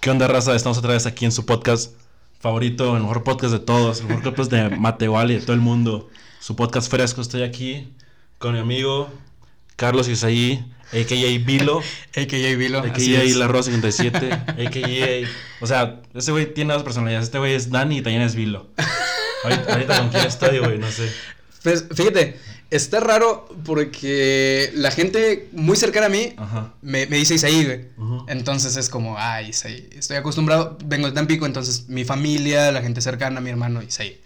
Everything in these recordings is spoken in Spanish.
¿Qué onda, raza? Estamos otra vez aquí en su podcast favorito, el mejor podcast de todos, el mejor podcast de Matehual y de todo el mundo. Su podcast fresco. Estoy aquí con mi amigo Carlos Isaí, a.k.a. Vilo, AKA Vilo. a.k.a. La Rosa 57, a.k.a. O sea, ese güey tiene dos personalidades. Este güey es Dani y también es Vilo. Ahorita, ahorita con quién estoy, güey, no sé. Pues fíjate, está raro porque la gente muy cercana a mí Ajá. me, me dice Isaí, güey. Entonces es como, ay, Isaí. Estoy acostumbrado, vengo de Tampico, entonces mi familia, la gente cercana, mi hermano, Isaí.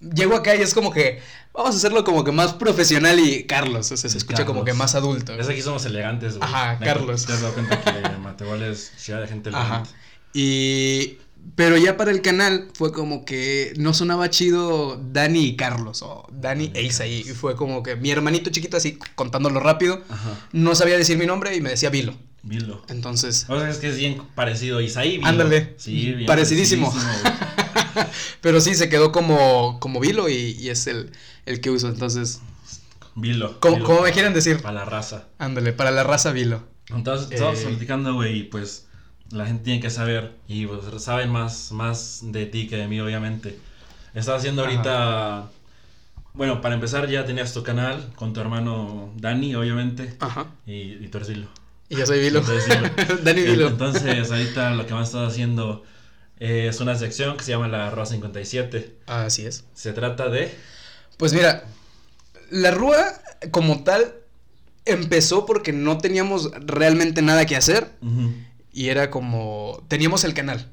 Llego acá y es como que, vamos a hacerlo como que más profesional y Carlos, o sea, se escucha como que más adulto. Es que aquí somos elegantes, güey. Ajá, Carlos. Te has dado cuenta que Matehual es ciudad de gente Ajá. elegante. Y. Pero ya para el canal fue como que no sonaba chido Dani y Carlos, o Dani e Isaí. Y fue como que mi hermanito chiquito, así contándolo rápido, Ajá. no sabía decir mi nombre y me decía Vilo. Vilo. Entonces, O sea, es que es bien parecido. Isaí, Vilo. Ándale. Sí, bien Parecidísimo. pero sí se quedó como, como Vilo y, y es el, el que uso. Entonces, Vilo. como, Vilo. como me quieran decir, Para la raza. ándale, para la raza Vilo. Entonces, estamos Eh. platicando, güey, y pues la gente tiene que saber. Y pues saben más, más de ti que de mí, obviamente. Estás haciendo Ajá. ahorita. Bueno, para empezar, ya tenías tu canal con tu hermano Dani, obviamente. Ajá. Y, y tú eres Vilo. Y yo soy Vilo. Vilo. Dani Vilo. Entonces, ahorita lo que más estás haciendo es una sección que se llama La Rosa 57. Así es. Se trata de. Pues mira, la Rúa como tal empezó porque no teníamos realmente nada que hacer Ujú, y era como teníamos el canal.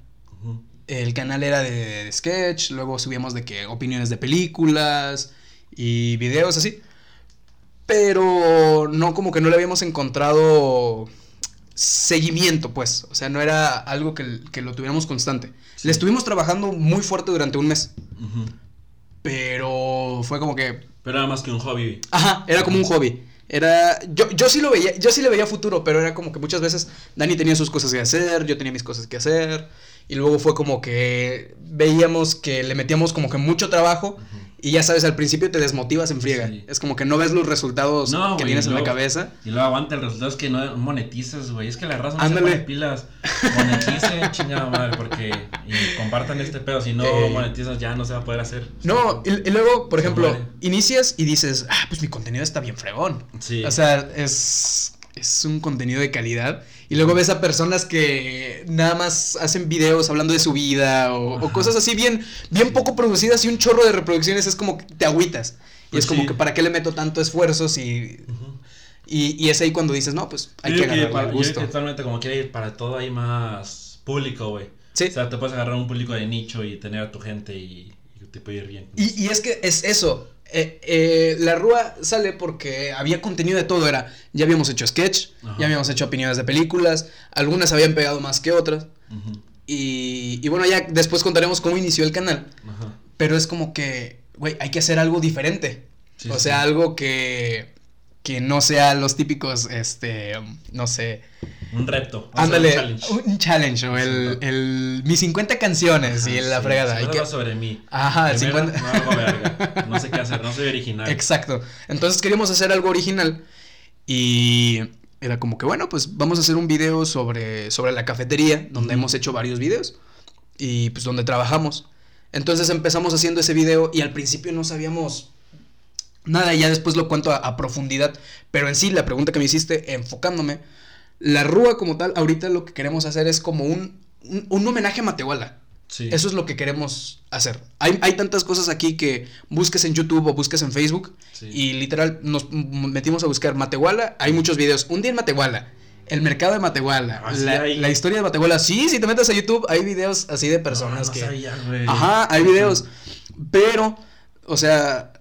El canal era de, sketch, luego subíamos de que opiniones de películas y videos así. Pero no como que no le habíamos encontrado seguimiento, pues. O sea, no era algo que, que lo tuviéramos constante. Sí. Le estuvimos trabajando muy fuerte durante un mes. Pero fue como que Pero era más que un hobby. Ajá, era como un hobby. Era. Yo, yo sí lo veía, yo sí le veía futuro, pero era como que muchas veces Dani tenía sus cosas que hacer, yo tenía mis cosas que hacer. Y luego fue como que veíamos que le metíamos como que mucho trabajo. Y ya sabes, al principio te desmotivas en friega. Sí. Es como que no ves los resultados No, que tienes en la cabeza. Y luego aguanta, el resultado es que no monetizas, güey. Es que la raza no Ándale. se pone pilas. Moneticen, chingada madre, porque. Y compartan este pedo. Si no Eh. monetizas, ya no se va a poder hacer. No, y, y luego, por ejemplo, muere. inicias y dices, ah, pues mi contenido está bien fregón. Sí. O sea, es, es un contenido de calidad. Y luego ves a personas que nada más hacen videos hablando de su vida o, cosas así bien, bien poco producidas y un chorro de reproducciones es como que te agüitas. Y Pues es como sí. que para qué le meto tanto esfuerzo si... Y, y es ahí cuando dices, no, pues hay Yo que agarrarle para- el gusto. totalmente como quiere ir para todo hay más público, güey. Sí. O sea, te puedes agarrar un público de nicho y tener a tu gente y, y te puede ir bien. Y, y es que es eso. Eh, eh, la Rúa sale porque había contenido de todo. Era, ya habíamos hecho sketch, Ajá. ya habíamos hecho opiniones de películas. Algunas habían pegado más que otras. Y, y bueno, ya después contaremos cómo inició el canal. Ajá. Pero es como que, güey, hay que hacer algo diferente. Sí, o sí. sea, algo que, que no sea los típicos, este, no sé. Un reto. Ándale, un challenge. un challenge o el, el mis 50 canciones y la sí, fregada. Hay 50 que- sobre mí. Ajá, el Primero, 50. No hago verga. No sé qué hacer, no soy original. Exacto. Entonces queríamos hacer algo original y era como que, bueno, pues vamos a hacer un video sobre, sobre la cafetería, donde hemos hecho varios videos y pues donde trabajamos. Entonces empezamos haciendo ese video y al principio no sabíamos nada ya después lo cuento a, a profundidad. Pero en sí, la pregunta que me hiciste, enfocándome, la rúa como tal, ahorita lo que queremos hacer es como un, un, un homenaje a Matehuala. Sí. Eso es lo que queremos hacer. Hay, hay tantas cosas aquí que busques en YouTube o busques en Facebook Sí. y literal nos metimos a buscar Matehuala. Hay muchos videos. Un día en Matehuala. El mercado de Matehuala. Ah, la, historia de Matehuala. Sí, si te metes a YouTube hay videos así de personas No, no que... sabía. Ajá, hay videos. Pero, o sea,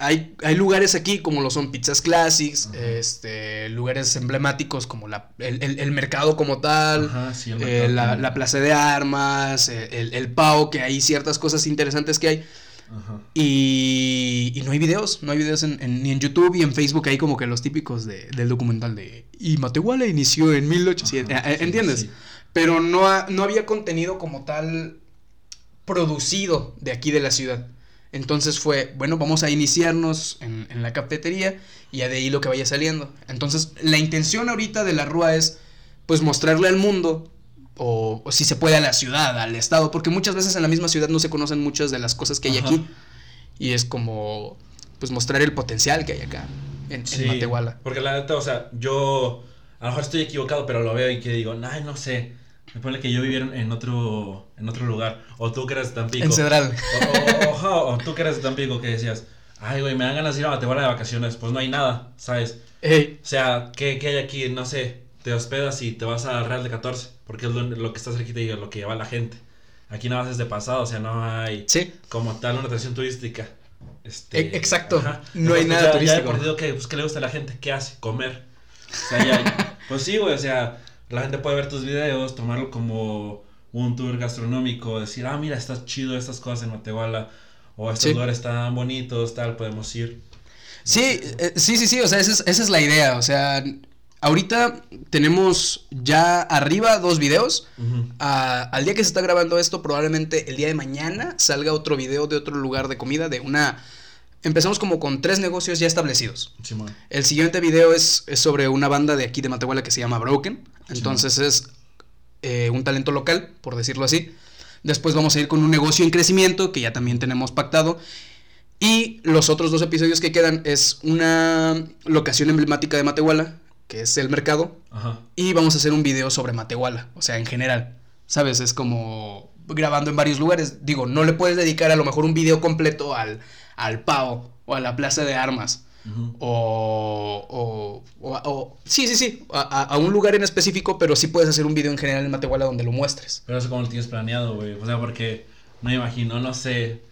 hay, hay lugares aquí como lo son Pizzas Classics, este, lugares emblemáticos como la, el, el- el mercado como tal, Ajá, sí, el eh, mercado la, plaza de armas, eh, el, el PAO, que hay ciertas cosas interesantes que hay. Ajá. Y, y no hay videos, no hay videos en, en- ni en YouTube y en Facebook hay como que los típicos de- del documental de... Y Matehuala inició en 1800, Ajá, eh, sí, ¿entiendes? sí. Pero no, ha- no había contenido como tal producido de aquí de la ciudad. Entonces fue, bueno, vamos a iniciarnos en, en la cafetería y ya de ahí lo que vaya saliendo. Entonces la intención ahorita de la Rúa es, pues mostrarle al mundo o, o si se puede a la ciudad, al estado, porque muchas veces en la misma ciudad no se conocen muchas de las cosas que hay Ajá. aquí. Y es como, pues mostrar el potencial que hay acá, en, en Sí, Matehuala. Porque la neta, o sea, yo a lo mejor estoy equivocado, pero lo veo y que digo, ay, no sé. Me pone que yo viviera en otro, en otro lugar. O tú que eres de Tampico. En Cedral. O, o- oja, o tú que eres de Tampico que decías, ay, güey, me dan ganas de ir a Matehuala de vacaciones. Pues no hay nada, ¿sabes? Ey, O sea, ¿qué, qué hay aquí? No sé. Te hospedas y te vas a Real de 14. Porque es lo, lo que está cerquita y lo que lleva la gente. Aquí nada más es de pasado, o sea, no hay sí, como tal una atracción turística. Este, E- exacto, no hay Entonces, nada ya, turístico. Ya he perdido que, pues, ¿qué le gusta a la gente? ¿Qué hace? Comer. O sea, ya, pues sí, güey, o sea, la gente puede ver tus videos, tomarlo como un tour gastronómico, decir, ah, mira, está chido estas cosas en Matehuala, o estos Sí. lugares están bonitos, tal, podemos ir. Sí, eh, sí, sí, sí, o sea, esa es, esa es la idea, o sea, ahorita tenemos ya arriba dos videos. Ah, al día que se está grabando esto, probablemente el día de mañana salga otro video de otro lugar de comida, de una... Empezamos como con tres negocios ya establecidos. El siguiente video es, es sobre una banda de aquí de Matehuala que se llama Broken. Entonces es eh, un talento local, por decirlo así. Después vamos a ir con un negocio en crecimiento que ya también tenemos pactado. Y los otros dos episodios que quedan es una locación emblemática de Matehuala, que es el mercado. Ajá. Y vamos a hacer un video sobre Matehuala, o sea, en general. ¿Sabes? Es como grabando en varios lugares. Digo, no le puedes dedicar a lo mejor un video completo al, al PAO o a la Plaza de Armas. O, o, o, o- sí, sí, sí, a, a- un lugar en específico, pero sí puedes hacer un video en general en Matehuala donde lo muestres. Pero eso como lo tienes planeado, güey. O sea, porque no me imagino, no sé,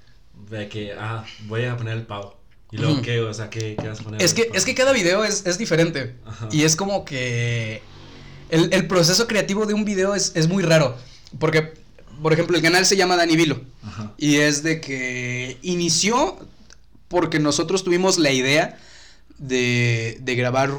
de que, ah, voy a poner el pavo. Y luego. ¿qué? O sea, ¿qué, qué vas a poner? Es que, es que cada video es, es diferente. Ajá. Y es como que el, el proceso creativo de un video es, es muy raro. Porque, por ejemplo, el canal se llama Dani Vilo. Ajá. Y es de que inició porque nosotros tuvimos la idea de, de grabar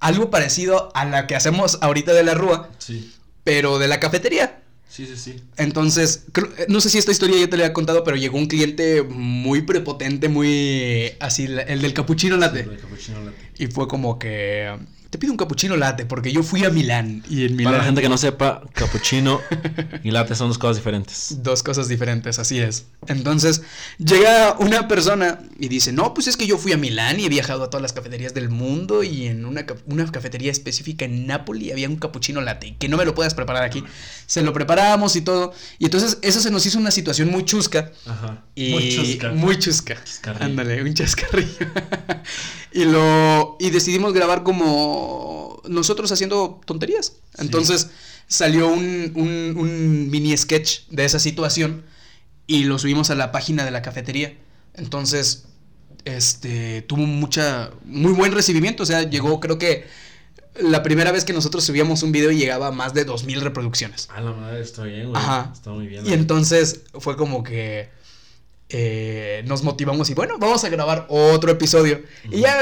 algo parecido a la que hacemos ahorita de la Rúa, Sí. pero de la cafetería. Sí, sí, sí. Entonces, eh, no sé si esta historia ya te la he contado, pero llegó un cliente muy prepotente, muy así, el del capuchino latte. Sí, lo de cappuccino latte. Y fue como que, te pido un capuchino latte porque yo fui a Milán y en Milán... Para la gente que no sepa, cappuccino y latte son dos cosas diferentes. Dos cosas diferentes, así es. Entonces, llega una persona y dice, no, pues es que yo fui a Milán y he viajado a todas las cafeterías del mundo y en una, una cafetería específica en Nápoli había un capuchino latte que no me lo puedas preparar aquí. Se lo preparamos y todo. Y entonces eso se nos hizo una situación muy chusca. Ajá. Y Muy chusca. Muy chusca. Ándale, un chascarrillo. y lo y decidimos grabar como nosotros haciendo tonterías. Entonces salió un, un, un mini sketch de esa situación y lo subimos a la página de la cafetería. Entonces, este tuvo mucha muy buen recibimiento, o sea, llegó creo que la primera vez que nosotros subíamos un video llegaba a más de 2000 reproducciones. A la madre, está bien, güey. Ajá. Está muy bien. Y entonces fue como que eh, nos motivamos y bueno, vamos a grabar otro episodio. Y ya,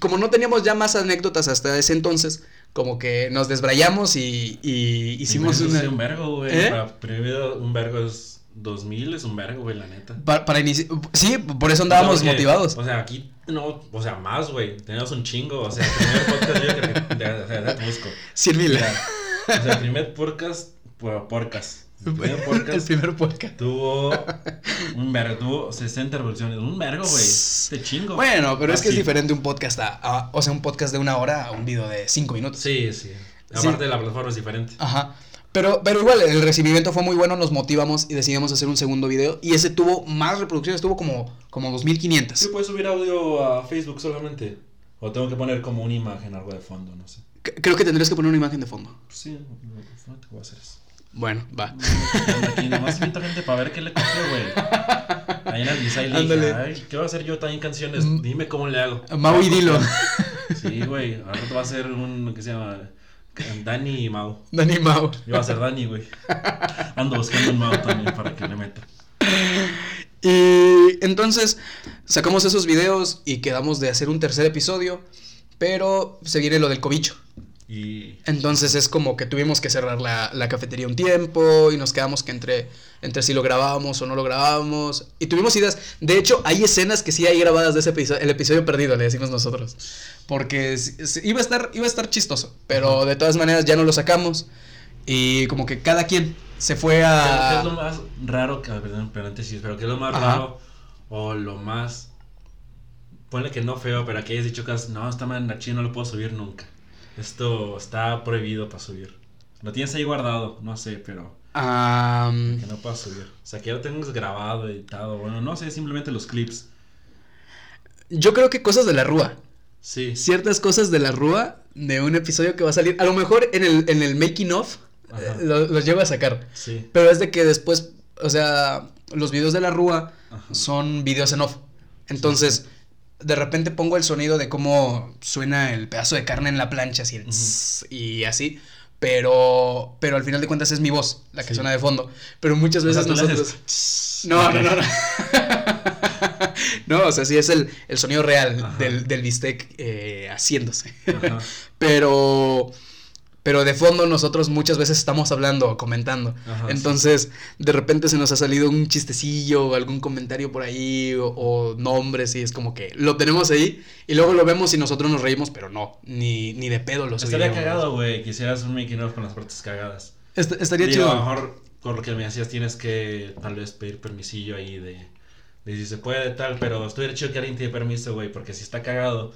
como no teníamos ya más anécdotas hasta ese entonces, como que nos desbrayamos y, y hicimos una... un vergo, güey. ¿Eh? Para primero un vergo es 2000, es un vergo, güey, la neta. pa- Para, iniciar... Sí, por eso andábamos motivados. O sea, aquí no, o sea, más, güey. Tenemos un chingo. O sea, primer podcast yo que. de- O sea, déjate busco. 100 mil. Mira, o sea, primer podcast, podcast. El primer El podcast primer podcast. tuvo un vergo, tuvo 60 revoluciones. Un vergo, güey. Este chingo. Bueno, pero es que es diferente un podcast a, a- O sea, un podcast de una hora a un video de 5 minutos. Sí, sí. Sí. Aparte, la plataforma es diferente. Ajá. Pero, pero igual, el recibimiento fue muy bueno, nos motivamos y decidimos hacer un segundo video. Y ese tuvo más reproducciones, tuvo como, como 2500. ¿Sí puedes subir audio a Facebook solamente? ¿O tengo que poner como una imagen, algo de fondo? No sé. Creo que tendrías que poner una imagen de fondo. Sí, no, no te voy a hacer eso. Bueno, va. Aquí nomás invito gente para ver qué le copio, güey. Ahí en el design le dije, Ándale. ay, ¿qué voy a hacer yo también canciones? Mm. Dime cómo le hago. Mau y Dilo. Sí, güey. Ahora te va a hacer un, ¿qué se llama? Dani y Mau. Dani Mau. Yo voy a ser Dani, güey. Ando buscando un Mau también para que le meta. Y entonces sacamos esos videos y quedamos de hacer un tercer episodio. Pero se viene lo del cobicho. Y... Entonces es como que tuvimos que cerrar la, la cafetería un tiempo y nos quedamos que entre, entre si lo grabábamos o no lo grabábamos. Y tuvimos ideas. De hecho, hay escenas que sí hay grabadas de ese episodio, el episodio perdido, le decimos nosotros. Porque iba a estar, iba a estar chistoso. Pero de todas maneras ya no lo sacamos. Y como que cada quien se fue ¿Qué es a... lo más raro que, perdón, paréntesis, pero qué es lo más Ajá. raro o lo más, ponle que no feo, pero que hayas dicho que no, esta man archivo no lo puedo subir nunca. Esto está prohibido para subir. Lo tienes ahí guardado, no sé, pero que no puedas subir. O sea, que ya lo tengas grabado, editado, bueno, no sé, simplemente los clips. yo creo que cosas de la Rúa. Sí. Ciertas cosas de la Rúa de un episodio que va a salir. A lo mejor en el, en el making of eh, lo- los llevo a sacar. Sí. Pero es de que después, o sea, los videos de la Rúa Ajá. son videos en off. Entonces, de repente pongo el sonido de cómo suena el pedazo de carne en la plancha, así, el tss, y así. Pero, pero al final de cuentas es mi voz la que Sí. suena de fondo. Pero muchas O sea, veces nosotros. No, no, no, no. no, o sea, sí es el, el sonido real del, del bistec eh, haciéndose. Ajá. Pero, pero de fondo nosotros muchas veces estamos hablando o comentando. Ajá, Entonces, de repente se nos ha salido un chistecillo o algún comentario por ahí o, o nombres y es como que lo tenemos ahí y luego lo vemos y nosotros nos reímos, pero no, ni, ni de pedo lo Estaría subiremos. cagado, güey, que hicieras un making of con las partes cagadas. Est- estaría Digo, a lo chido. mejor por lo que me decías tienes que tal vez pedir permisillo ahí de, de si se puede tal, pero estuviera chido que alguien te dé permiso, güey, porque si está cagado,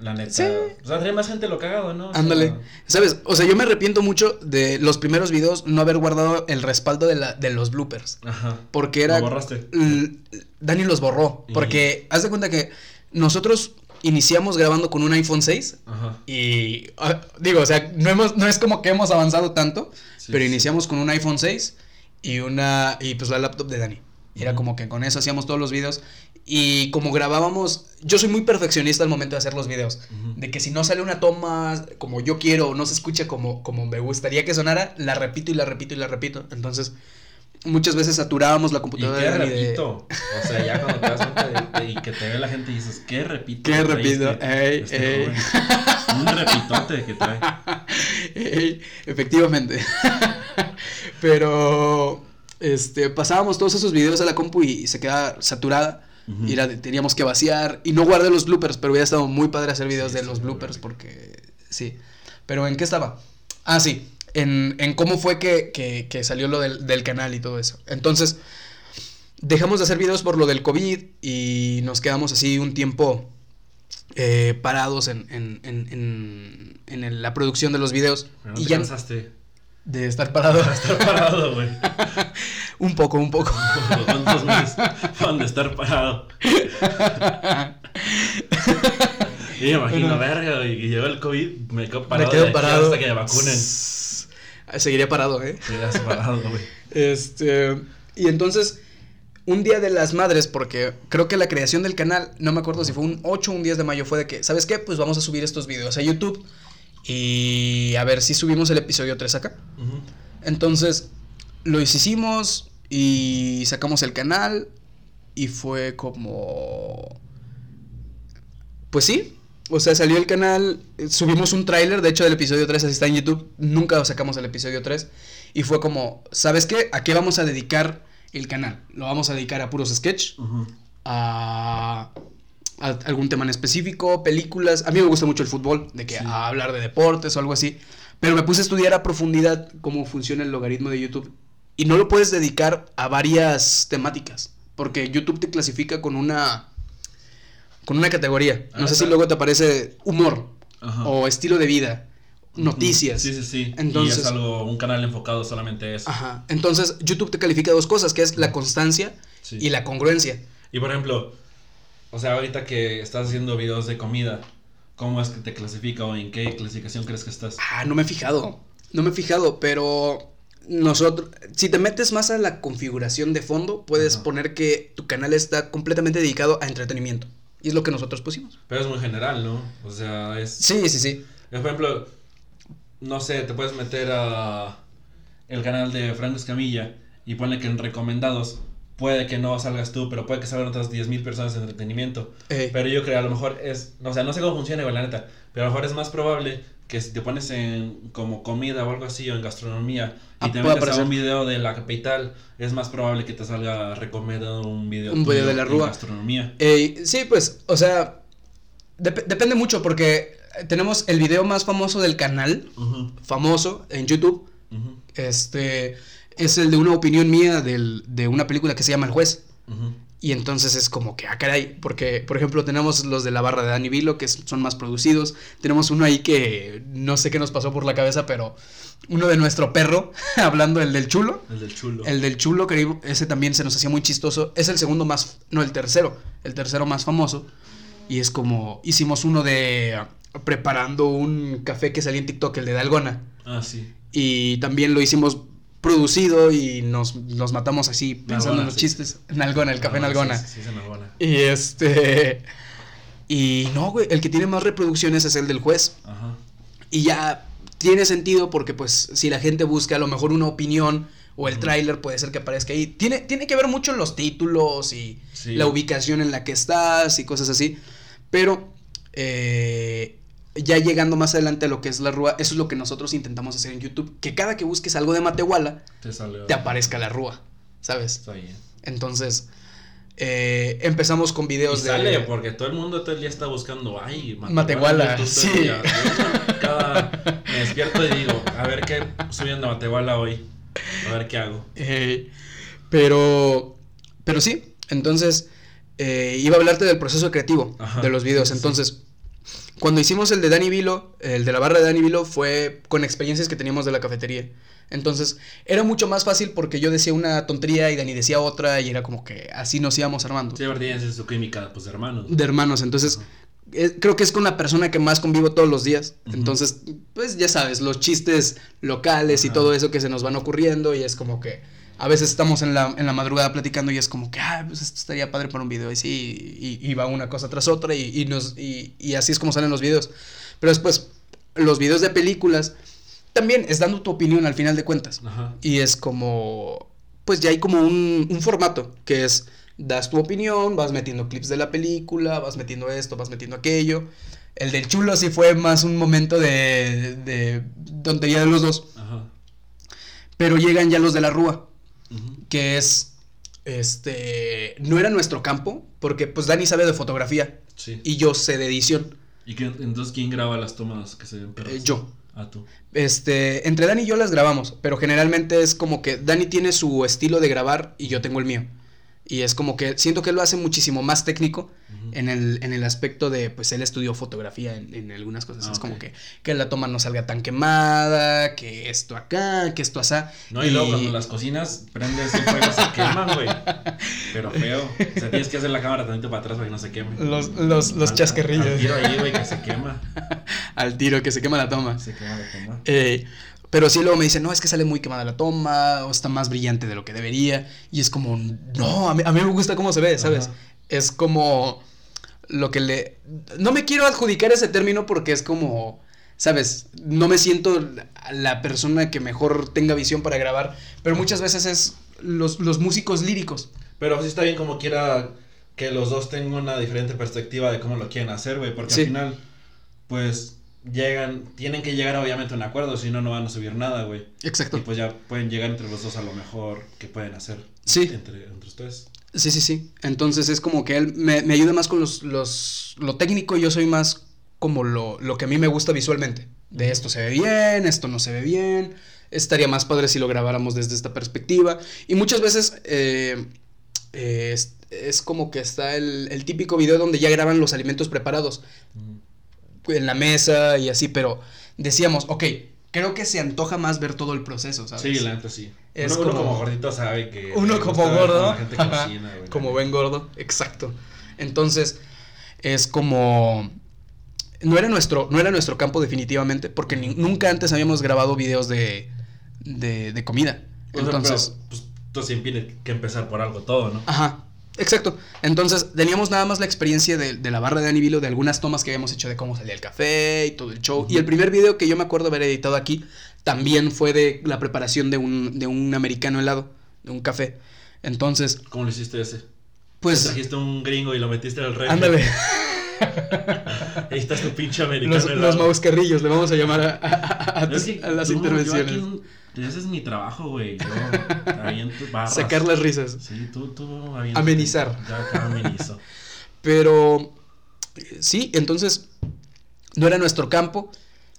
la neta. Sí. O sea, tendría más gente lo cagado, ¿no? O sea, Ándale. ¿Sabes? O sea, yo me arrepiento mucho de los primeros videos no haber guardado el respaldo de, la, de los bloopers. Ajá. Porque era... Lo borraste. Dani los borró. Y- Porque haz de cuenta que nosotros iniciamos grabando con un iPhone 6 Ajá. y ah, digo, o sea, no, hemos, no es como que hemos avanzado tanto, Sí, pero sí. iniciamos con un iPhone 6 y una y pues la laptop de Dani. Y Era como que con eso hacíamos todos los videos y como grabábamos, yo soy muy perfeccionista al momento de hacer los videos, Ujú. de que si no sale una toma como yo quiero o no se escucha como como me gustaría que sonara, la repito y la repito y la repito. Entonces, muchas veces saturábamos la ¿Y computadora qué de Dani de- repito? O sea, ya cuando te das cuenta de- de- y que te ve la gente y dices, ¿qué repito? ¿Qué repito? Ey, este ey. Un repitote que trae. Ey, efectivamente. Pero este pasábamos todos esos videos a la compu y se quedaba saturada. Y la teníamos que vaciar. Y no guardé los bloopers, pero hubiera estado muy padre hacer videos Sí, de sí, los bloopers porque sí. Pero ¿en qué estaba? Ah, sí. En, en cómo fue que, que- que salió lo del, del canal y todo eso. Entonces, dejamos de hacer videos por lo del COVID y nos quedamos así un tiempo eh, parados en, en, en, en- la producción de los videos. Pero no y te ya cansaste. De estar parado. de estar parado, güey. un poco, un poco. ¿Cuántos meses van de estar parado? Y me imagino, Bueno. verga, y llegó el COVID, me quedo parado Me quedo parado. hasta que me vacunen. Seguiría parado, ¿eh? Quedas parado, güey. Este. Y entonces, un día de las madres, porque creo que la creación del canal, no me acuerdo si fue un 8 o un 10 de mayo, fue de que, ¿sabes qué? Pues vamos a subir estos videos a YouTube. Y a ver si subimos el episodio 3 acá. Entonces, lo hicimos y sacamos el canal. Y fue como. Pues sí. O sea, salió el canal. eh, Subimos un tráiler, de hecho, del episodio 3, así está en YouTube. Nunca sacamos el episodio 3. Y fue como, ¿sabes qué? ¿A qué vamos a dedicar el canal? Lo vamos a dedicar a puros sketch, a algún tema en específico, películas. A mí me gusta mucho el fútbol, de que Sí. a hablar de deportes o algo así. Pero me puse a estudiar a profundidad cómo funciona el logaritmo de YouTube. Y no lo puedes dedicar a varias temáticas. Porque YouTube te clasifica con una. con una categoría. Ah, No sé si luego te aparece humor. Ajá. O estilo de vida. Noticias. Sí, sí, sí. Entonces- y es algo, un canal enfocado solamente a eso. Ajá. Entonces, YouTube te califica dos cosas, que es la constancia Sí. y la congruencia. Y por ejemplo, o sea, ahorita que estás haciendo videos de comida, ¿cómo es que te clasifica o en qué clasificación crees que estás? Ah, no me he fijado. No me he fijado, pero nosotros, si te metes más a la configuración de fondo, puedes Ajá. poner que tu canal está completamente dedicado a entretenimiento. Y es lo que nosotros pusimos. Pero es muy general, ¿no? O sea, es... Sí, sí, sí. Por ejemplo, no sé, te puedes meter a el canal de Franco Escamilla y ponle que en recomendados puede que no salgas tú, pero puede que salgan otras 10.000 personas de entretenimiento. Pero yo creo a lo mejor es, o sea, no sé cómo funciona, la neta, pero a lo mejor es más probable que si te pones en como comida o algo así o en gastronomía y Ah, te metes a un video de la capital, es más probable que te salga recomendado un video Un video de la Rúa. gastronomía. sí, pues, o sea, dep- depende mucho porque tenemos el video más famoso del canal, famoso en YouTube, Este es el de una opinión mía del- de una película que se llama El Juez. Y entonces es como que, ah, caray, porque, por ejemplo, tenemos los de la barra de Dani Vilo, que son más producidos. Tenemos uno ahí que no sé qué nos pasó por la cabeza, pero uno de nuestro perro, hablando el del chulo. El del chulo. El del chulo, que ese también se nos hacía muy chistoso. Es el segundo más, no, el tercero, el tercero más famoso. Y es como, hicimos uno de preparando un café que salía en TikTok, el de Dalgona. Ah, sí. Y también lo hicimos producido y nos, nos matamos así pensando Nalgona, en los sí. chistes. Nalgona, el café Ah, Nalgona. Sí, sí, Nalgona. Y este. Y no, güey, el que tiene más reproducciones es el del juez. Ajá. Y ya tiene sentido porque, pues, si la gente busca a lo mejor una opinión o el tráiler, puede ser que aparezca ahí. Tiene, tiene que ver mucho los títulos y la ubicación en la que estás y cosas así. Pero. eh, ya llegando más adelante a lo que es la rúa, eso es lo que nosotros intentamos hacer en YouTube. Que cada que busques algo de Matehuala, Te te aparezca la rúa, ¿sabes? Está bien. Entonces, eh, empezamos con Y videos de... sale, porque todo el mundo todo el día está buscando, ay, Matehuala, YouTube, sí. Yo Cada, me despierto y digo, a ver qué subiendo a Matehuala hoy. A ver qué hago. Eh, pero, pero sí, entonces, eh, iba a hablarte del proceso creativo Ajá, de los videos. sí. Cuando hicimos el de Dani Vilo, el de la barra de Dani Vilo, fue con experiencias que teníamos de la cafetería. Entonces, era mucho más fácil porque yo decía una tontería y Dani decía otra y era como que así nos íbamos armando. Sí, verdad, es su química, pues de hermanos. de hermanos. Entonces, eh, creo que es con la persona que más convivo todos los días. Entonces, pues ya sabes, los chistes locales y todo eso que se nos van ocurriendo y es como que a veces estamos en la, en la madrugada platicando y es como que, ah, pues esto estaría padre para un video y sí, y, y va una cosa tras otra y, y nos, y, y así es como salen los videos. Pero después, los videos de películas, también es dando tu opinión al final de cuentas. Ajá. Y es como, pues ya hay como un, un formato que es, das tu opinión, vas metiendo clips de la película, vas metiendo esto, vas metiendo aquello. El del chulo sí fue más un momento de, de tontería de los dos. Ajá. Pero llegan ya los de la Rúa, Que es, este, no era nuestro campo, porque pues Dani sabe de fotografía Sí. y yo sé de edición. ¿Y quién- entonces quién graba las tomas que se ven? Eh, yo. Ah, tú. Este, entre Dani y yo las grabamos, pero generalmente es como que Dani tiene su estilo de grabar y yo tengo el mío. Y es como que siento que él lo hace muchísimo más técnico en el, en el aspecto de, pues él estudió fotografía en, en algunas cosas. Ah, es como ok. que, que la toma no salga tan quemada, que esto acá, que esto asá. No, y, luego cuando las cocinas prendes el fuego se queman, güey. Pero feo. O sea, tienes que hacer la cámara tantito para atrás para que no se queme. Los, los, los Al- chasquerrillos. al tiro ahí, güey, que se quema. Al tiro, que se quema la toma. Se quema la toma. Eh, pero sí luego me dicen, no, es que sale muy quemada la toma, o está más brillante de lo que debería. Y es como, no, a mí, a mí me gusta cómo se ve, ¿sabes? Ajá. Es como lo que le... No me quiero adjudicar ese término porque es como, ¿sabes? No me siento la persona que mejor tenga visión para grabar, pero muchas veces es los, los músicos líricos. Pero sí está bien como quiera que los dos tengan una diferente perspectiva de cómo lo quieren hacer, güey. Porque Sí. al final, pues, llegan, tienen que llegar obviamente a un acuerdo, si no, no van a subir nada, güey. Exacto. Y pues ya pueden llegar entre los dos a lo mejor que pueden hacer. Sí. Entre, entre ustedes. Sí, sí, sí. Entonces es como que él me, me ayuda más con los, los, lo técnico y yo soy más como lo, lo que a mí me gusta visualmente. De esto se ve bien, esto no se ve bien. Estaría más padre si lo grabáramos desde esta perspectiva. Y muchas veces eh, eh, es, es como que está el, el típico video donde ya graban los alimentos preparados en la mesa y así, pero decíamos, ok, creo que se antoja más ver todo el proceso, ¿sabes? Sí, la neta sí. Es uno, uno como- gordito sabe que. Uno como gordo. gente cocina, güey. como ven gordo, exacto. Entonces, es como. No era nuestro, no era nuestro campo definitivamente, porque ni- nunca antes habíamos grabado videos de, de, de comida. O sea, Entonces, pero, pues, tienes que empezar por algo todo, ¿no? ajá, exacto. Entonces, teníamos nada más la experiencia de, de la barra de Anivilo, de algunas tomas que habíamos hecho de cómo salía el café y todo el show. Y el primer video que yo me acuerdo haber editado aquí también fue de la preparación de un, de un americano helado, de un café. Entonces, ¿Cómo lo hiciste ese? pues. Trajiste un gringo y lo metiste al refri. Ándale. Ahí estás tu pinche americano. Los, helado. los mauscarrillos, le vamos a llamar a, las intervenciones. yo aquí- ese es mi trabajo, güey. Yo aviento barras. Sacar las risas. Sí, tú, tú. Amenizar. Ya acá amenizo. Pero sí, entonces no era nuestro campo,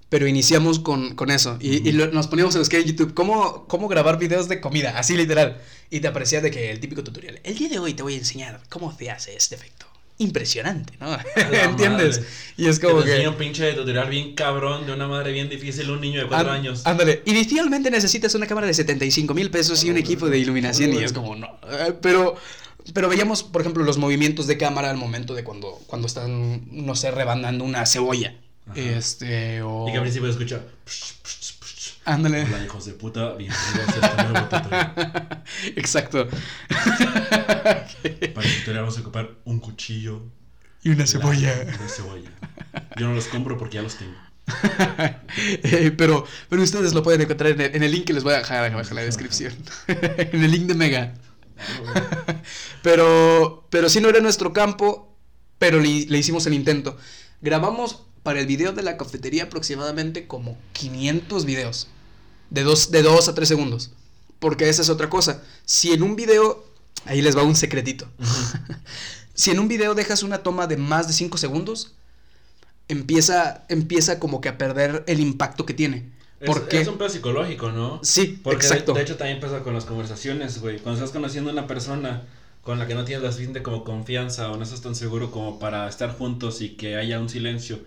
Pero iniciamos con, con eso. Y, y lo- nos poníamos a buscar en YouTube cómo, cómo grabar videos de comida, así literal. Y te aparecía de que el típico tutorial. El día de hoy te voy a enseñar cómo se hace este efecto. Impresionante, ¿no? ¿Entiendes? madre. Y es Que como te que. enseña un pinche tutorial bien cabrón de una madre bien difícil, un niño de cuatro años. Ándale. Inicialmente necesitas una cámara de 75 mil pesos y un equipo de iluminación. Y es como, no. Eh, Pero, pero veíamos, por ejemplo, los movimientos de cámara al momento de cuando, cuando están, no sé, rebanando una cebolla. Ajá. Este, o. Y que al principio escucha. "Psh, psh, psh". Ándale. Hola, hijos de puta, bienvenidos a este nuevo tutorial. Exacto. Para el tutorial vamos a ocupar un cuchillo. y una la- cebolla. Una cebolla. Yo no los compro porque ya los tengo. Eh, pero, pero ustedes lo pueden encontrar en el, en el link que les voy a dejar abajo en la descripción. en el link de Mega. Pero, pero sí no era nuestro campo, pero le, le hicimos el intento. Grabamos para el video de la cafetería aproximadamente como 500 videos. De 2 de dos a 3 segundos. Porque esa es otra cosa. Si en un video... Ahí les va un secretito. si en un video dejas una toma de más de 5 segundos, empieza, empieza como que a perder el impacto que tiene. Es, ¿Por qué? es un pedo psicológico, ¿no? Sí, Porque de- exacto. De, hecho también pasa con las conversaciones, güey. Cuando estás conociendo a una persona con la que no tienes la suficiente como confianza o no estás tan seguro como para estar juntos y que haya un silencio.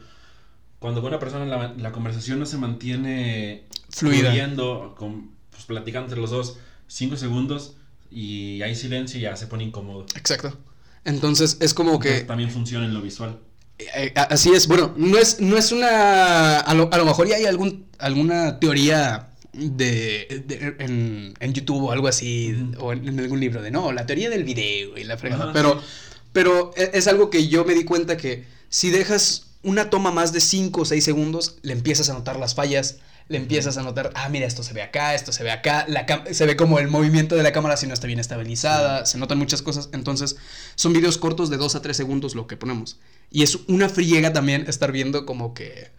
Cuando con una persona la, la conversación no se mantiene Fluida. fluyendo, con, pues, platicando entre los dos cinco segundos y hay silencio y ya se pone incómodo. Exacto. Entonces es como Entonces, que... también funciona en lo visual. eh, a- así es. Bueno, no es, no es una... A lo, a lo mejor ya hay algún, alguna teoría de, de- en, en YouTube o algo así, o en, en algún libro de, no, la teoría del video y la fregada. Ajá, pero, sí. pero e- es algo que yo me di cuenta que si dejas una toma más de 5 o 6 segundos, le empiezas a notar las fallas, le empiezas a notar, ah, mira, esto se ve acá, esto se ve acá, la se ve como el movimiento de la cámara si no está bien estabilizada, se notan muchas cosas. Entonces, son videos cortos de 2 a 3 segundos lo que ponemos. Y es una friega también estar viendo como que,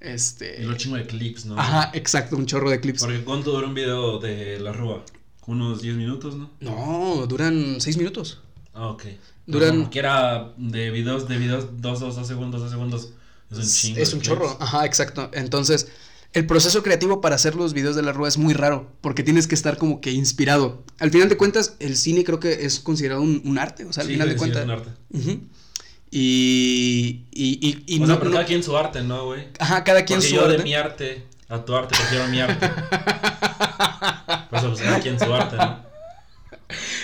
este... Y lo chingo de clips, ¿no? Ajá, exacto, un chorro de clips. Porque ¿cuánto dura un video de la Rúa? Unos 10 minutos, ¿no? No, duran 6 minutos. Ah, ok. Duran- Como quiera de videos, de videos, 2, 2, 2 segundos, 2 segundos. Es un chingo. Es un clips. chorro, ajá, exacto. Entonces, el proceso creativo para hacer los videos de la Rúa es muy raro, porque tienes que estar como que inspirado. Al final de cuentas, el cine creo que es considerado un, un arte, o sea, al Sí, final de sí, cuentas. es un arte. Y, y, y, y o no, sea, pero no- cada quien su arte, ¿no, güey? Ajá, cada quien Porque su yo de arte. mi arte a tu arte prefiero mi arte. Por eso, pues cada quien su arte, ¿no?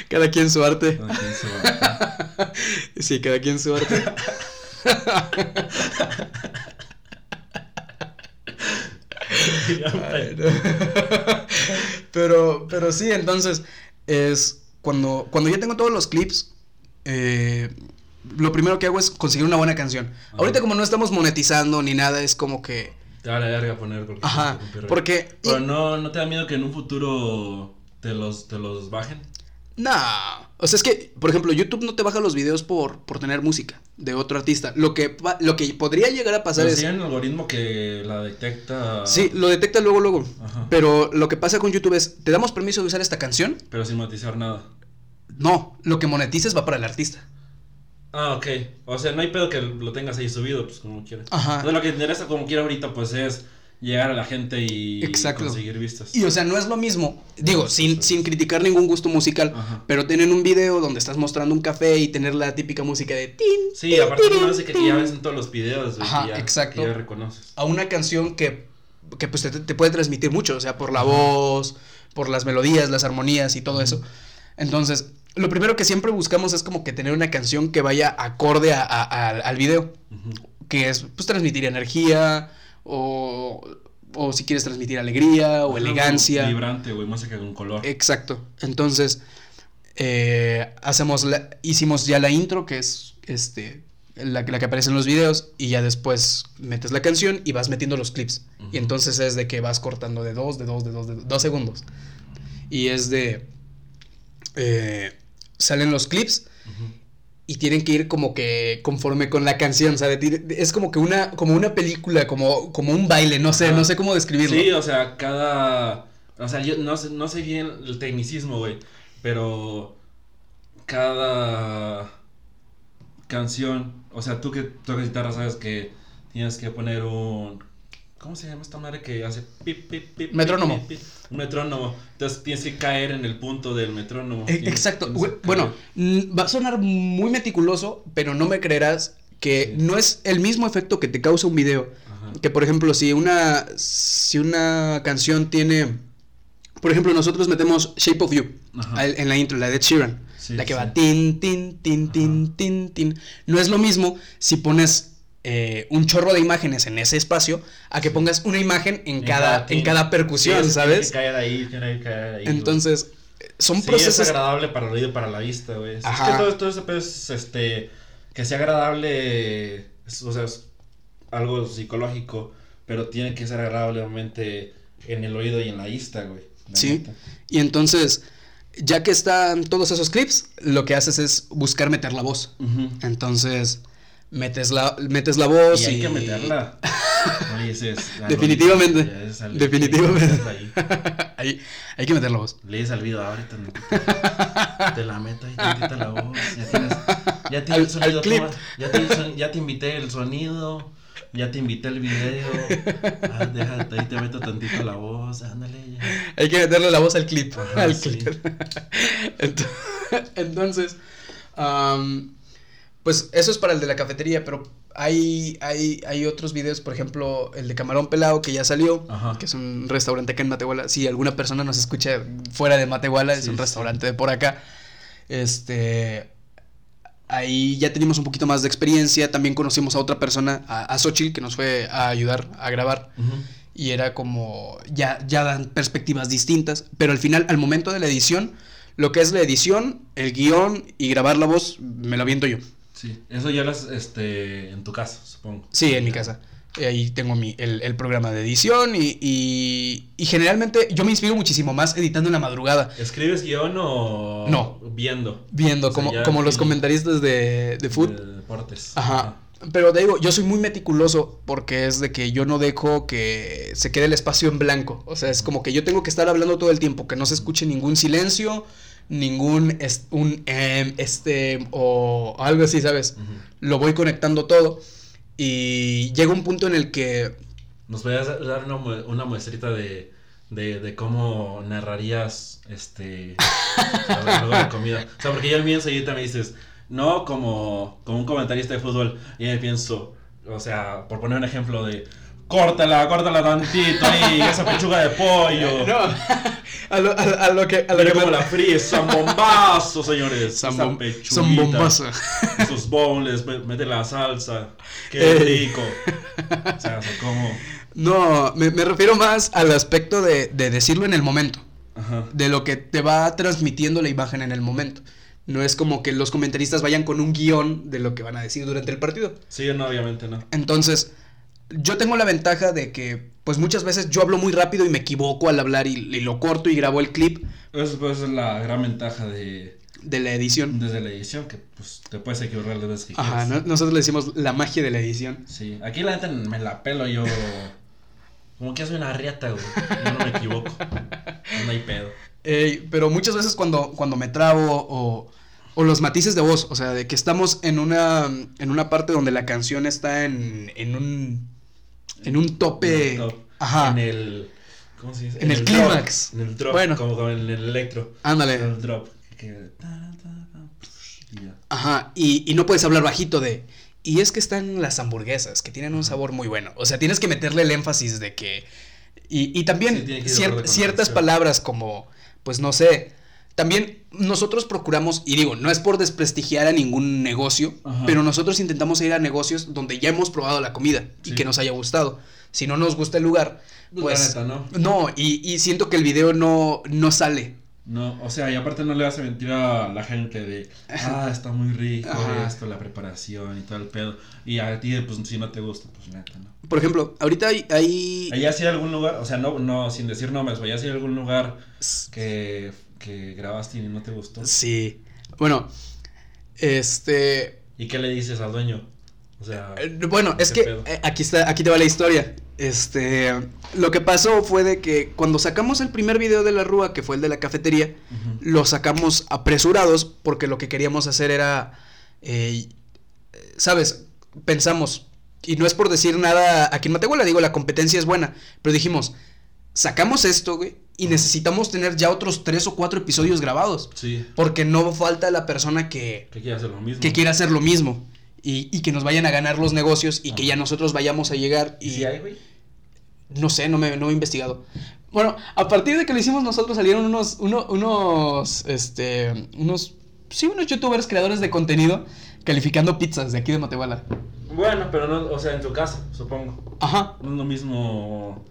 Cada quien su arte. Cada quien su arte. Sí, cada quien su arte. Ay, no. pero, pero sí, entonces, es cuando, cuando ya tengo todos los clips, eh, lo primero que hago es conseguir una buena canción. Ahorita como no estamos monetizando ni nada, es como que... Te va a la verga poner cualquier Ajá, porque... Pero no, ¿no te da miedo que en un futuro te los, te los bajen? No, o sea, es que, por ejemplo, YouTube no te baja los videos por, por tener música de otro artista. Lo que, lo que podría llegar a pasar Pero es... sí hay un algoritmo que la detecta. Sí, lo detecta luego, luego. Ajá. Pero lo que pasa con YouTube es, ¿te damos permiso de usar esta canción? Pero sin monetizar nada. No, lo que monetices va para el artista. Ah, ok. O sea, no hay pedo que lo tengas ahí subido, pues como quieras. Ajá. Entonces, lo que interesa como quiera ahorita, pues es llegar a la gente y Exacto. conseguir vistas. Y o sea, no es lo mismo, digo, sin, sin criticar ningún gusto musical, Ajá. pero tener un video donde estás mostrando un café y tener la típica música de tin, Sí, aparte es una música que ya ves en todos los videos, Ajá, ya, exacto. ya reconoces. a una canción que, que pues te, te puede transmitir mucho, o sea, por la voz, por las melodías, las armonías y todo eso. Entonces, lo primero que siempre buscamos es como que tener una canción que vaya acorde a- a- a- al video. Que es pues transmitir energía o, o si quieres transmitir alegría o elegancia. Vibrante, güey, música con color. Exacto. Entonces, eh, hacemos la- hicimos ya la intro, que es este la, que- la que aparece en los videos, y ya después metes la canción y vas metiendo los clips. Y entonces es de que vas cortando de dos, de dos, de dos, de dos segundos. Y es de... eh, salen los clips. Y tienen que ir como que conforme con la canción, ¿sabes? Es como que una, como una película, como, como un baile, no sé, no sé cómo describirlo. Sí, o sea, cada. O sea, yo no sé, no sé bien el tecnicismo, güey. Pero. Cada. Canción. O sea, tú que tocas guitarra sabes que tienes que poner un. ¿Cómo se llama esta madre que hace pip, pip, pip? Metrónomo. pip, pip, pip? Un metrónomo. Entonces tienes que caer en el punto del metrónomo. Eh, Tienes- Exacto. tienes Bueno, mm, va a sonar muy meticuloso, pero no me creerás que Sí. no es el mismo efecto que te causa un video. Ajá. Que por ejemplo, si una, si una canción tiene, por ejemplo, nosotros metemos Shape of You Ajá. en la intro, la de Sheeran, Sí, la que sí. va tin, tin, tin, tin, tin, tin. No es lo mismo si pones eh, un chorro de imágenes en ese espacio a que pongas una imagen en, cada, en cada percusión, Sí, es ¿sabes? Tiene que caer ahí, tiene que caer ahí. Entonces, son Sí, es procesos... agradable para el oído y para la vista, güey. Es que todo, todo ese pedo es, este, que sea agradable, es- o sea, es algo psicológico, pero tiene que ser agradable, obviamente, en el oído y en la vista, güey. la Sí. neta. Y entonces, ya que están todos esos clips, lo que haces es buscar meter la voz. Entonces, metes la, metes la voz Y y... hay que meterla. Oye, ese es- Definitivamente. es al- Definitivamente. hay que meterla ahí. Hay que meter la voz. Le dices al video ahorita, tantito. te la meto ahí tantita la voz. Ya tienes, ya tienes Al- el sonido. al clip. toma, ya, te, ya te invité el sonido. Ya te invité el video. Ah, déjate, ahí te meto tantito la voz. Ándale, ya. Hay que meterle la voz al clip. Ajá, al sí. clip. Ent- Entonces, am, pues eso es para el de la cafetería, pero hay, hay, hay otros videos, por ejemplo, el de Camarón Pelado que ya salió, Ajá. que es un restaurante acá en Matehuala. Si alguna persona nos escucha fuera de Matehuala, es un sí. restaurante de por acá. Este. Ahí ya teníamos un poquito más de experiencia. También conocimos a otra persona, a, a Xochitl, que nos fue a ayudar a grabar y era como ya ya dan perspectivas distintas, pero al final al momento de la edición, lo que es la edición, el guion y grabar la voz me lo aviento yo. Sí, eso ya las, este, en tu casa, supongo. Sí, en mi casa. Eh, Ahí tengo mi, el, el programa de edición y, y, y generalmente yo me inspiro muchísimo más editando en la madrugada, ¿Escribes guion o No. viendo? viendo O sea, como, como los comentaristas de, de food. De deportes. Ajá. Pero te digo, yo soy muy meticuloso porque es de que yo no dejo que se quede el espacio en blanco. O sea, es como que yo tengo que estar hablando todo el tiempo, que no se escuche ningún silencio, ningún est- un em, este o algo así, ¿sabes? Lo voy conectando todo y llega un punto en el que ¿Nos podrías dar una, mue- una muestrita de, de, de cómo narrarías este algo de comida? O sea, porque yo el mío enseguida me dices, no como, como un comentarista de fútbol, y me pienso, o sea, por poner un ejemplo de córtala, córtala tantito ahí, esa pechuga de pollo. no, a lo, a, a lo que a lo Mira que cómo me- la zambombazo, señores. Zambom- zambombazo. Sus boneless, me- mete la salsa. Qué Ey. rico. O sea, o sea, como... No, me, me refiero más al aspecto de, de decirlo en el momento. Ajá. de lo que te va transmitiendo la imagen en el momento. No es como que los comentaristas vayan con un guion de lo que van a decir durante el partido. Sí, no, obviamente no. Entonces, yo tengo la ventaja de que, pues muchas veces yo hablo muy rápido y me equivoco al hablar y, y lo corto y grabo el clip Eso pues, es la gran ventaja de de la edición. desde la edición, que pues te puedes equivocar las veces que Ajá, nosotros le decimos la magia de la edición. Sí, aquí la gente me la pelo yo. Como que soy una riata, güey. Yo no me equivoco. No hay pedo. Eh, pero muchas veces cuando, cuando me trabo o, o los matices de voz, o sea, de que estamos en una, en una parte donde la canción está en, en un, en un tope. En top, Ajá. En el. ¿Cómo se dice? En el clímax. En el drop. Bueno. Como, como en el electro. En Ándale. el drop. Ajá. Y, y no puedes hablar bajito de. Y es que están las hamburguesas, que tienen un sabor muy bueno. O sea, tienes que meterle el énfasis de que. Y, y también Sí, cier- ciertas palabras como, pues no sé. También nosotros procuramos, y digo, no es por desprestigiar a ningún negocio, Ajá. pero nosotros intentamos ir a negocios donde ya hemos probado la comida y que nos haya gustado. Si no nos gusta el lugar, Pues, pues. la neta, ¿no? No, y, y siento que el video no, no sale. No, o sea, y aparte no le hace mentir a la gente de, ah, está muy rico Ajá. esto, la preparación y todo el pedo. Y a ti, pues, si no te gusta, pues, neta, ¿no? Por ejemplo, ahorita hay. hay- ¿Allá sí hay algún lugar, o sea, no, no, sin decir nombres, sí hay algún lugar que, que grabaste y no te gustó? Sí. Bueno, este. ¿Y qué le dices al dueño? O sea, eh, Bueno, es ¿qué que pedo? eh, aquí está, aquí te va la historia. Este, lo que pasó fue de que cuando sacamos el primer video de la Rúa, que fue el de la cafetería, lo sacamos apresurados porque lo que queríamos hacer era, eh, ¿sabes? Pensamos, y no es por decir nada aquí en Matehuala, digo, la competencia es buena, pero dijimos, sacamos esto, güey, y necesitamos tener ya otros tres o cuatro episodios grabados. Sí. Porque no falta la persona que, Que quiere hacer lo mismo. que quiera hacer lo mismo. Y, y que nos vayan a ganar los negocios y que ya nosotros vayamos a llegar y... ¿Y si hay, güey? No sé, no me no he investigado. Bueno, a partir de que lo hicimos nosotros salieron unos, uno- unos, este, unos, sí, unos youtubers creadores de contenido calificando pizzas de aquí de Matehuala. Bueno, pero no, o sea, en tu casa, supongo. Ajá. No es lo mismo.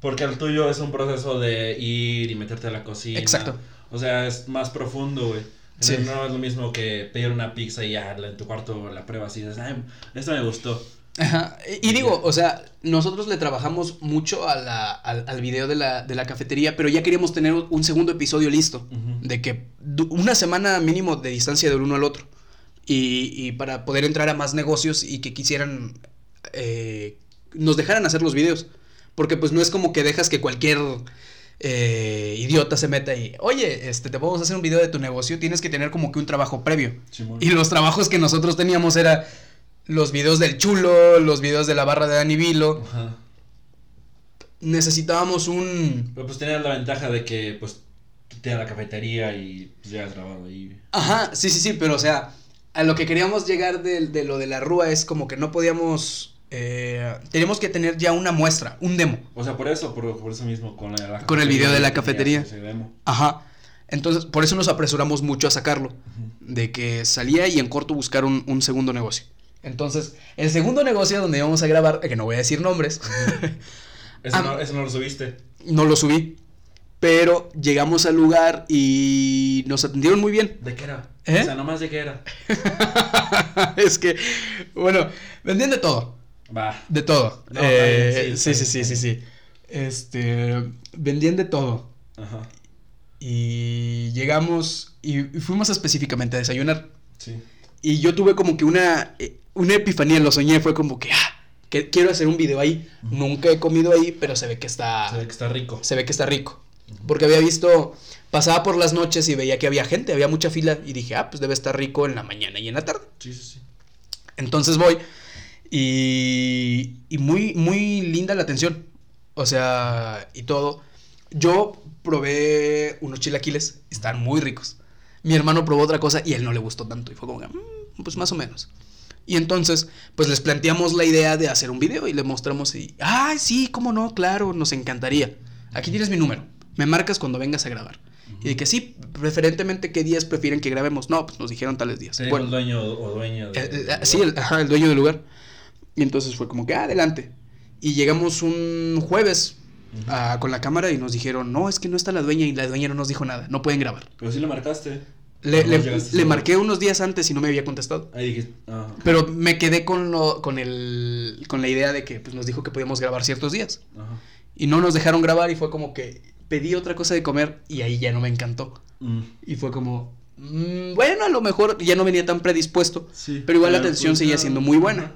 Porque el tuyo es un proceso de ir y meterte a la cocina. Exacto. O sea, es más profundo, güey. Sí. No es lo mismo que pedir una pizza y ya en tu cuarto la pruebas y dices, ay, esto me gustó. Ajá. Y y digo, o sea, nosotros le trabajamos mucho a la- al, al video de la, de la cafetería, pero ya queríamos tener un segundo episodio listo. De que una semana mínimo de distancia del uno al otro. Y, y para poder entrar a más negocios y que quisieran, eh, nos dejaran hacer los videos. Porque pues no es como que dejas que cualquier eh, idiota se meta y, oye, este, te podemos hacer un video de tu negocio, tienes que tener como que un trabajo previo. Y los trabajos que nosotros teníamos era los videos del chulo, los videos de la barra de Dani Vilo. Ajá. Necesitábamos un... Pero pues tenías la ventaja de que, pues, tú tenías la cafetería y pues ya has grabado ahí. Ajá, sí, sí, sí, pero o sea, a lo que queríamos llegar de, de lo de la rúa es como que no podíamos... Eh, teníamos que tener ya una muestra, un demo. O sea, por eso, por, por eso mismo, con, la, la Con el video de la cafetería. ese demo. Ajá. Entonces, por eso nos apresuramos mucho a sacarlo. De que salía y en corto buscar un, un segundo negocio. Entonces, el segundo negocio donde íbamos a grabar, que no voy a decir nombres, Eso, Ah. no, eso no lo subiste. no lo subí. Pero llegamos al lugar y nos atendieron muy bien. ¿De qué era? ¿Eh? O sea, nomás de qué era. es que, bueno, vendían de todo. Va. De todo. No, Eh, sí, sí, sí, sí, sí. Este, vendían de todo. Ajá. Y llegamos y y fuimos específicamente a desayunar. Sí. Y yo tuve como que una, eh, una epifanía, lo soñé, fue como que, ah, que quiero hacer un video ahí. Nunca he comido ahí, pero se ve que está, Se ve que está rico. se ve que está rico. Porque había visto, pasaba por las noches y veía que había gente, había mucha fila y dije, ah, pues debe estar rico en la mañana y en la tarde. Sí, sí, sí. Entonces voy y, y muy, muy linda la atención. O sea, y todo. Yo probé unos chilaquiles, están muy ricos. Mi hermano probó otra cosa y a él no le gustó tanto. Y fue como, que, "Mm, pues más o menos. Y entonces, pues les planteamos la idea de hacer un video y le mostramos y, ay, sí, cómo no, claro, nos encantaría. Aquí tienes mi número. Me marcas cuando vengas a grabar. Y de que sí, preferentemente qué días prefieren que grabemos. No, pues nos dijeron tales días. Bueno, el dueño o dueña de... eh, eh, sí, el, ajá, el dueño del lugar. Y entonces fue como que, "Ah, adelante. Y llegamos un jueves Ujú. ah, con la cámara y nos dijeron, no, es que no está la dueña y la dueña no nos dijo nada, no pueden grabar. Pero sí le marcaste. Le, le- le marqué unos días antes y no me había contestado. Ahí. Ah. Pero me quedé con, lo, con, el, con la idea de que pues, nos dijo que podíamos grabar ciertos días. Y no nos dejaron grabar y fue como que pedí otra cosa de comer y ahí ya no me encantó. Mm. Y fue como, "Mm, bueno, a lo mejor ya no venía tan predispuesto. Sí. Pero igual la atención seguía siendo muy buena.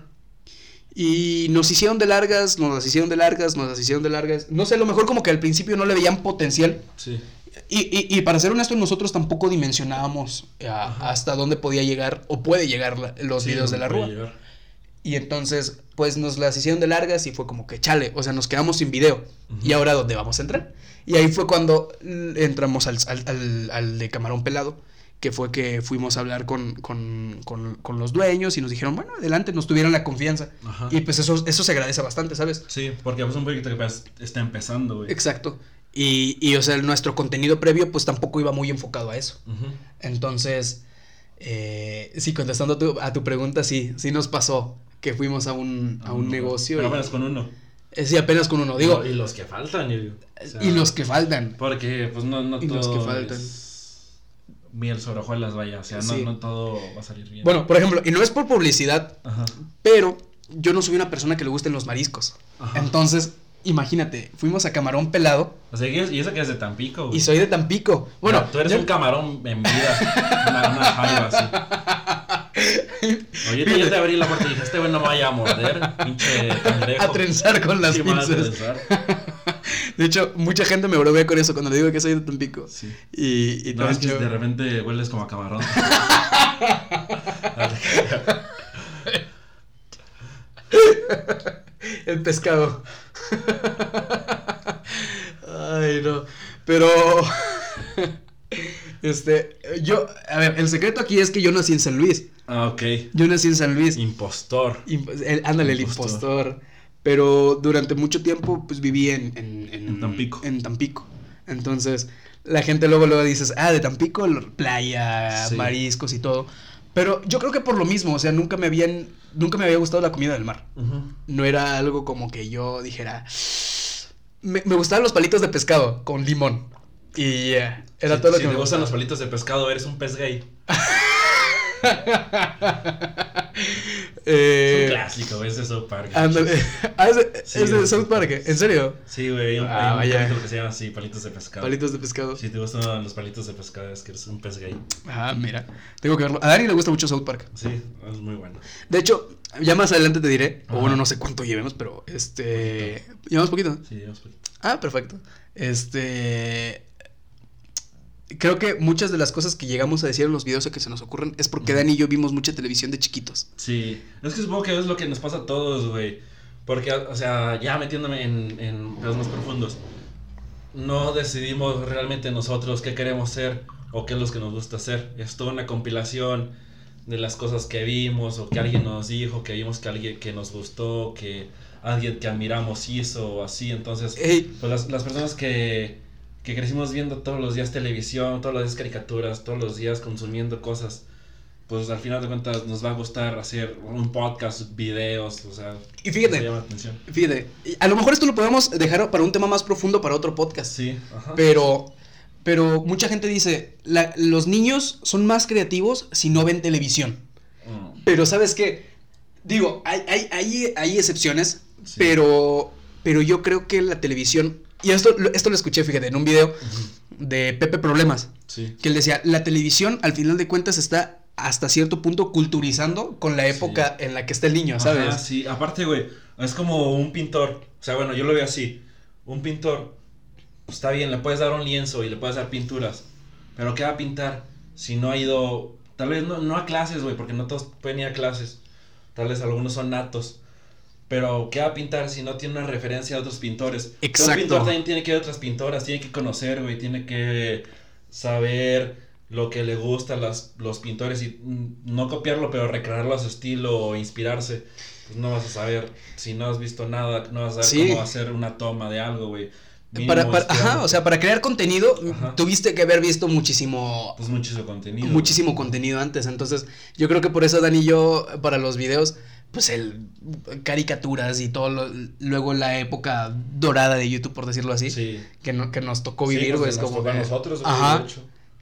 Y nos hicieron de largas, nos las hicieron de largas, nos las hicieron de largas. No sé, a lo mejor como que al principio no le veían potencial. Sí. Y, y, y para ser honesto, nosotros tampoco dimensionábamos eh, hasta dónde podía llegar o puede llegar la- los Sí, videos de la rúa. llegar. Y entonces, pues nos las hicieron de largas y fue como que chale, o sea, nos quedamos sin video. ¿Y ahora dónde vamos a entrar? Y ahí fue cuando entramos al, al, al- al de Camarón Pelado, que fue que fuimos a hablar con, con, con, con los dueños y nos dijeron, bueno, adelante, nos tuvieron la confianza. Ajá. Y pues eso, eso se agradece bastante, ¿sabes? Sí, porque es un proyecto que está empezando, güey. Exacto. Y, y, o sea, nuestro contenido previo pues tampoco iba muy enfocado a eso. Entonces, eh, sí, contestando a tu, a tu pregunta, sí, sí nos pasó que fuimos a un, a un Uno, negocio. Pero y- apenas con uno. eh, sí, apenas con uno, digo. Y los que faltan, yo digo. O sea, y los que faltan. Porque, pues, no, no Y todo los que faltan. es miel sobre hojuelas, vaya. O sea, no, Sí. no todo va a salir bien. Bueno, por ejemplo, y no es por publicidad, Ajá. pero yo no soy una persona que le gusten los mariscos. Ajá. Entonces, imagínate, fuimos a Camarón Pelado O sea, y eso- que es de Tampico, güey. y soy de Tampico. Bueno, No, tú eres yo- un camarón en vida. una, una jaiba así. Oye, yo te abrí la puerta y dije, este güey no me vaya a morder, pinche cangrejo. a trenzar con las Sí, van a pinzas. trenzar. De hecho, mucha gente me bromea con eso cuando le digo que soy de Tampico. Sí. Y, y No, es que yo- de repente hueles como a camarón. el pescado. Ay, no. Pero. Este, yo, a ver, el secreto aquí es que yo nací en San Luis. Ah, ok. Yo nací en San Luis. Impostor. Imp- el- ándale, el Impostor. Pero durante mucho tiempo, pues viví en, en, En Tampico. En Tampico. Entonces, la gente luego, luego dices, ah, de Tampico, playa, Sí. mariscos y todo. Pero yo creo que por lo mismo, o sea, nunca me habían, nunca me había gustado la comida del mar. No era algo como que yo dijera, me, me gustaban los palitos de pescado con limón. Y ya, era todo lo si que te me gustan gustaba. los palitos de pescado, eres un pez gay. Eh, es un clásico, es de South Park. ándale. Ah, es de, Sí, es de güey. South Park, ¿en serio? Sí, güey, hay un, Ah, hay un capítulo que se llama así, palitos de pescado. Palitos de pescado. Si te gustan los palitos de pescado, es que eres un pez gay. Ah, mira. Tengo que verlo. A Dani le gusta mucho South Park. Sí, es muy bueno. De hecho, ya más adelante te diré. O bueno, no sé cuánto llevemos, pero este. ¿Llevamos poquito? Sí, vamos por- Ah, perfecto. Este. Creo que muchas de las cosas que llegamos a decir en los videos o que se nos ocurren es porque. Dani y yo vimos mucha televisión de chiquitos. Sí, es que supongo que es lo que nos pasa a todos, güey. Porque, o sea, ya metiéndome en, en pedos más profundos, no decidimos realmente nosotros qué queremos ser o qué es lo que nos gusta hacer. Es toda una compilación de las cosas que vimos o que alguien nos dijo, que vimos que alguien que nos gustó, que alguien que admiramos hizo o así. Entonces, Ey, pues las, las personas que, que crecimos viendo todos los días televisión, todos los días caricaturas, todos los días consumiendo cosas, pues al final de cuentas nos va a gustar hacer un podcast, videos, o sea, Y fíjate. llama la atención. fíjate. A lo mejor esto lo podemos dejar para un tema más profundo para otro podcast. Sí, ajá. Pero, pero mucha gente dice, la- los niños son más creativos si no ven televisión. Mm, Pero sabes qué, digo, hay, hay, hay, hay excepciones, Sí. pero, pero yo creo que la televisión, y esto, lo- esto lo escuché, fíjate, en un video de Pepe Problemas, Sí. que él decía, la televisión al final de cuentas está hasta cierto punto culturizando con la Sí. época en la que está el niño, ¿sabes? Ajá, sí, aparte, güey, es como un pintor. O sea, bueno, yo lo veo así. Un pintor, pues está bien, le puedes dar un lienzo y le puedes dar pinturas. Pero ¿qué va a pintar si no ha ido, tal vez no, no a clases, güey, porque no todos pueden ir a clases. Tal vez algunos son natos. Pero ¿qué va a pintar si no tiene una referencia a otros pintores? Exacto. Un pintor también tiene que a otras pintoras, tiene que conocer, güey, tiene que saber lo que le gusta a las, los pintores y mm, no copiarlo, pero recrearlo a su estilo o inspirarse. Pues no vas a saber, si no has visto nada, no vas a saber Sí. cómo hacer una toma de algo, güey. Para, para- ajá, o sea, para crear contenido Ajá. tuviste que haber visto muchísimo, Pues muchísimo contenido. muchísimo contenido antes. Entonces, yo creo que por eso Dani y yo, para los videos, pues el caricaturas y todo lo- luego la época dorada de YouTube, por decirlo así, Sí. que, no- que nos tocó Sí, vivir, pues, güey. que es nos como tocó a nosotros, Ajá.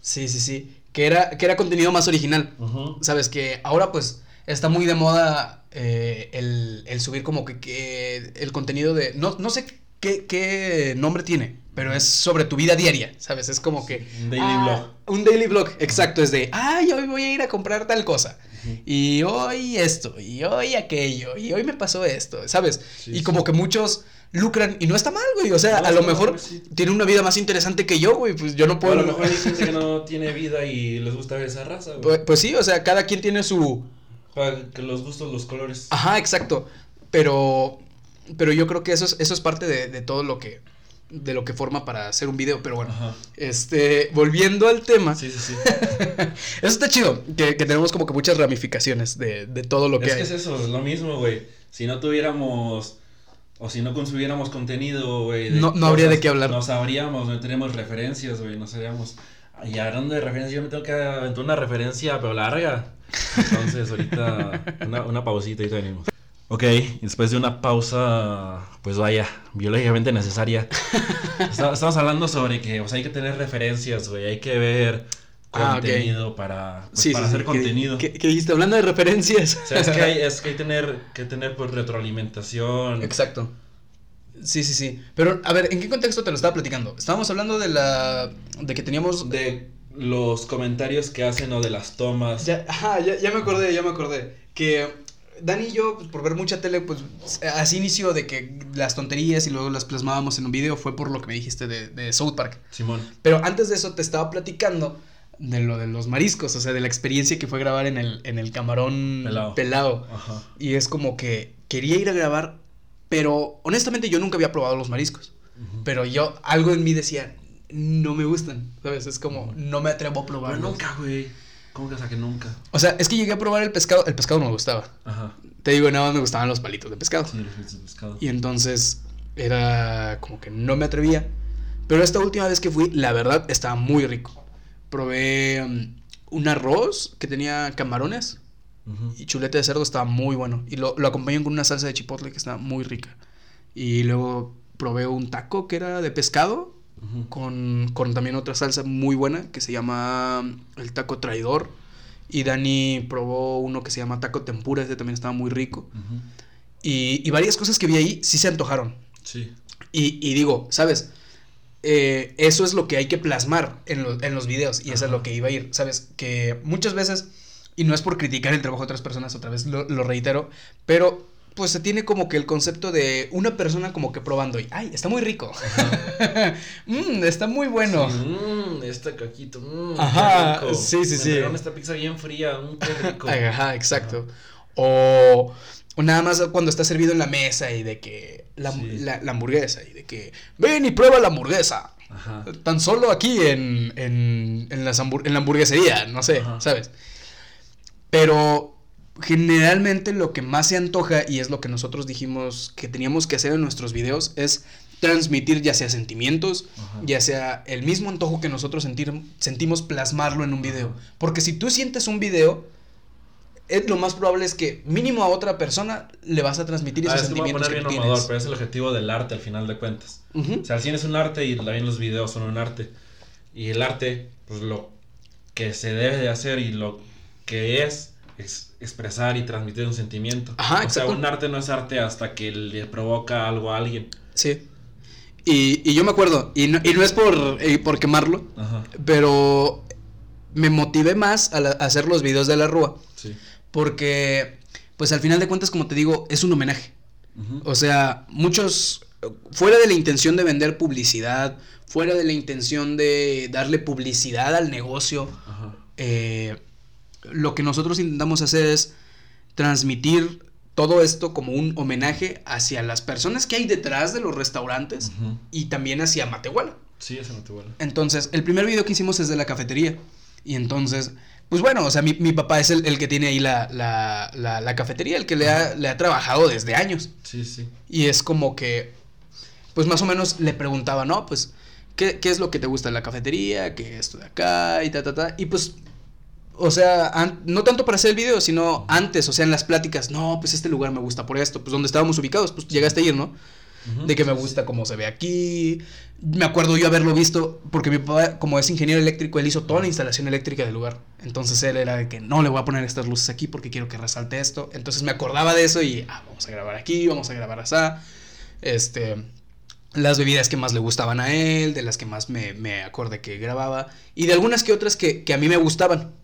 Sí, sí, sí. Que era, que era contenido más original. Ujú. Sabes que ahora pues está muy de moda eh, el, el subir como que, que el contenido de... No, no sé qué, qué nombre tiene, pero es sobre tu vida diaria, ¿sabes? Es como que... Un daily ah, vlog. Un daily vlog, exacto. Es de, ay, hoy voy a ir a comprar tal cosa. Y hoy esto, y hoy aquello, y hoy me pasó esto, ¿sabes? Sí, y sí. como que muchos lucran y no está mal, güey. O sea, No, a lo mejor sí. tiene una vida más interesante que yo, güey. Pues yo no puedo... a lo mejor hay gente que no tiene vida y les gusta ver esa raza, güey. Pues, pues sí, o sea, cada quien tiene su... Para que los gustos, los colores. Ajá, exacto. Pero, pero yo creo que eso es, eso es parte de, de todo lo que, de lo que forma para hacer un video. Pero bueno, Ajá. este, volviendo al tema, Sí, sí, sí. eso está chido, que, que tenemos como que muchas ramificaciones de, de todo lo que es hay. que es eso, es lo mismo, güey. Si no tuviéramos o si no consumiéramos contenido, güey. No- no habría de qué hablar. No sabríamos, no tenemos referencias, güey. No sabríamos. Y hablando de referencias, yo me tengo que aventar una referencia, pero larga. Entonces, ahorita, una, una pausita y venimos. Ok, después de una pausa, pues vaya, biológicamente necesaria. Estamos hablando sobre que o sea, hay que tener referencias, güey. Hay que ver Ah, contenido para, pues, Sí, para sí, hacer sí, contenido. ¿Qué, qué dijiste? Hablando de referencias. O sea, es que hay, es que hay tener, que tener pues retroalimentación. Exacto. Sí, sí, sí. Pero, a ver, ¿en qué contexto te lo estaba platicando? Estábamos hablando de la... de que teníamos... De los comentarios que hacen o de las tomas. Ya, ajá, ya, ya me acordé, ya me acordé. Que Dani y yo, pues, por ver mucha tele, pues así inició de que las tonterías y luego las plasmábamos en un video fue por lo que me dijiste de, de South Park. Simón. Pero antes de eso te estaba platicando de lo de los mariscos, o sea, de la experiencia que fue grabar en el, en el camarón Pelao. pelao. Ajá. Y es como que quería ir a grabar, pero honestamente yo nunca había probado los mariscos. Pero yo, algo en mí decía, no me gustan, ¿sabes? Es como, no me atrevo a probar. Pero nunca, güey. ¿Cómo que o sea que nunca? O sea, es que llegué a probar el pescado, el pescado no me gustaba. Ajá. Te digo, nada más me gustaban los palitos de pescado. Sí, los fritos de pescado. Y entonces era como que no me atrevía. Pero esta última vez que fui, la verdad, estaba muy rico. Probé um, un arroz que tenía camarones y chuleta de cerdo, estaba muy bueno. Y lo, lo acompañan con una salsa de chipotle que estaba muy rica. Y luego probé un taco que era de pescado Con, con también otra salsa muy buena que se llama um, el taco traidor. Y Dani probó uno que se llama taco tempura, ese también estaba muy rico. Y, y varias cosas que vi ahí sí se antojaron. Sí. Y, y digo, ¿sabes? Eh, eso es lo que hay que plasmar en, lo- en los videos y eso es lo que iba a ir, ¿sabes? Que muchas veces, y no es por criticar el trabajo de otras personas, otra vez lo, lo reitero, pero pues se tiene como que el concepto de una persona como que probando y, ay, está muy rico, Mm, está muy bueno. Sí, mm, este caquito. mm, Ajá, qué rico. sí, sí, Me sí. esta pizza bien fría. qué rico. Ajá, exacto. O, o nada más cuando está servido en la mesa y de que la, Sí. la- la hamburguesa y de que ven y prueba la hamburguesa. Ajá. Tan solo aquí en, en, en, las en la hamburguesería, no sé, Ajá. ¿sabes? Pero generalmente lo que más se antoja, y es lo que nosotros dijimos que teníamos que hacer en nuestros videos, es transmitir ya sea sentimientos, Ajá. ya sea el mismo antojo que nosotros sentir, sentimos plasmarlo en un video. Porque si tú sientes un video, es, lo más probable es que mínimo a otra persona le vas a transmitir Ah, esos voy a sentimientos poner bien tienes. pero es el objetivo del arte al final de cuentas. O sea, el cine es un arte y también los videos son un arte. Y el arte, pues lo que se debe de hacer y lo que es, es expresar y transmitir un sentimiento. Ajá, o sea, un arte no es arte hasta que le provoca algo a alguien. Sí. Y, y yo me acuerdo, y no, y no es por, eh, por quemarlo, Ajá. pero me motivé más a, la- a hacer los videos de la Rúa, Sí. porque, pues al final de cuentas, como te digo, es un homenaje. O sea, muchos, fuera de la intención de vender publicidad, fuera de la intención de darle publicidad al negocio, Ajá. eh, lo que nosotros intentamos hacer es transmitir todo esto como un homenaje hacia las personas que hay detrás de los restaurantes y también hacia Matehuala. Sí, te vuela. Entonces, el primer video que hicimos es de la cafetería. Y entonces, pues bueno, o sea, mi, mi papá es el, el que tiene ahí la, la, la, la cafetería, el que le ha, le ha trabajado desde años. Sí, sí. Y es como que, pues más o menos le preguntaba, ¿no? Pues, ¿qué, qué es lo que te gusta de la cafetería? ¿Qué es esto de acá? Y ta, ta, ta. Y pues, o sea, no tanto para hacer el video, sino antes, o sea, en las pláticas, no, pues este lugar me gusta por esto. Pues donde estábamos ubicados, pues llegaste a ir, ¿no? De que me gusta cómo se ve aquí. Me acuerdo yo haberlo visto, porque mi papá, como es ingeniero eléctrico, él hizo toda la instalación eléctrica del lugar. Entonces él era de que no le voy a poner estas luces aquí porque quiero que resalte esto. Entonces me acordaba de eso y, ah, vamos a grabar aquí, vamos a grabar así. Este, las bebidas que más le gustaban a él, de las que más me, me acordé que grababa, y de algunas que otras que, que a mí me gustaban.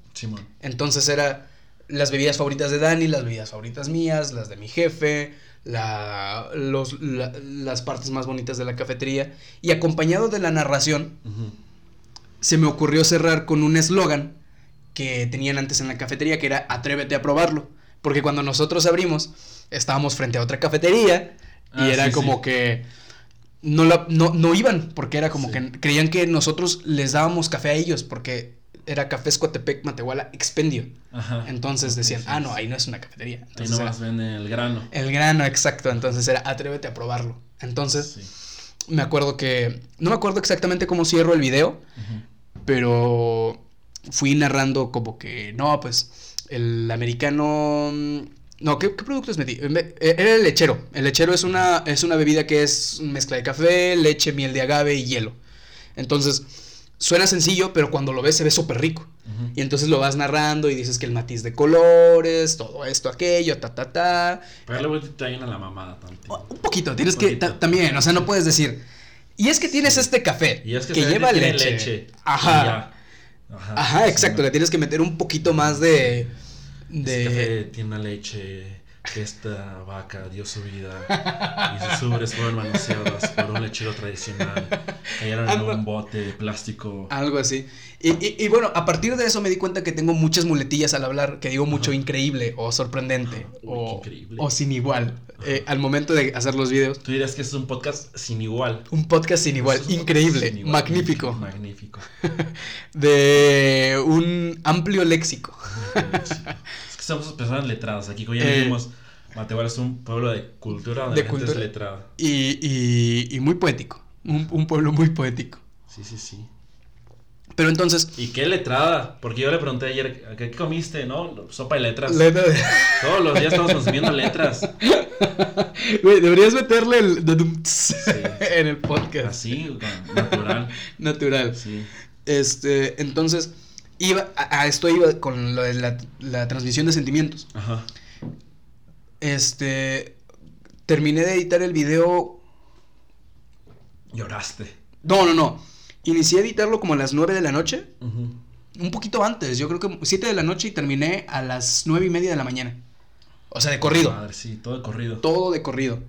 Entonces era las bebidas favoritas de Dani, las bebidas favoritas mías, las de mi jefe, la, los, la- las partes más bonitas de la cafetería. Y acompañado de la narración, se me ocurrió cerrar con un eslogan que tenían antes en la cafetería, que era Atrévete a probarlo. Porque cuando nosotros abrimos, estábamos frente a otra cafetería y Ah, era sí, como sí. que no, la- no, no iban, porque era como que creían que nosotros les dábamos café a ellos, porque era Café Escuatepec Matehuala Expendio. Ajá. Entonces decían, ah, no, ahí no es una cafetería. Ahí Entonces era nomás venden el grano. el grano, exacto. Entonces era atrévete a probarlo. Entonces Sí. me acuerdo que, no me acuerdo exactamente cómo cierro el video, pero fui narrando como que, no, pues el americano... No, ¿qué, qué productos metí? Me- eh, Era el lechero. El lechero es una, es una bebida que es mezcla de café, leche, miel de agave y hielo. Entonces, suena sencillo, pero cuando lo ves se ve súper rico. Y entonces lo vas narrando y dices que el matiz de colores, todo esto, aquello, ta, ta, ta. Pero le voy a la mamada tantito. Un poquito, tienes Un que poquito. también, o sea, no puedes decir. Y es que tienes este café Y es que, lleva leche. Ajá. Ajá. Ajá, exacto. Sí, Le tienes que meter un poquito más de. De café tiene una leche esta vaca dio su vida y sus ubres fueron manoseadas por un lechero tradicional. Cayeron en un bote de plástico. Algo así. Y, y- y bueno, a partir de eso me di cuenta que tengo muchas muletillas al hablar, que digo mucho Ajá. increíble o sorprendente Uy, o, increíble. o sin igual eh, al momento de hacer los videos. Tú dirías que es un podcast sin igual. Un podcast sin igual, increíble, sin igual. magnífico, Magnífico. de un amplio léxico. Que somos personas letradas. Aquí, como ya Eh, dijimos, Matehuala es un pueblo de cultura donde De la gente es letrada. Y, y- y muy poético, un, un pueblo muy poético. Sí, sí, sí. Pero entonces, ¿Y qué letrada? Porque yo le pregunté ayer, ¿qué comiste? ¿No? Sopa de letras. letra de- Todos los días estamos consumiendo letras. Güey, deberías meterle el dadumts en el podcast. Así, natural. Natural. Sí. Este, entonces, iba, a, a esto iba con lo de la, la transmisión de sentimientos. Ajá. Este, terminé de editar el video. Lloraste. No, no, no. Inicié a editarlo como a las 9 de la noche. Ujú. Un poquito antes, yo creo que 7 de la noche y terminé a las 9 y media de la mañana. O sea, de corrido. Madre, sí, todo de corrido. Todo de corrido.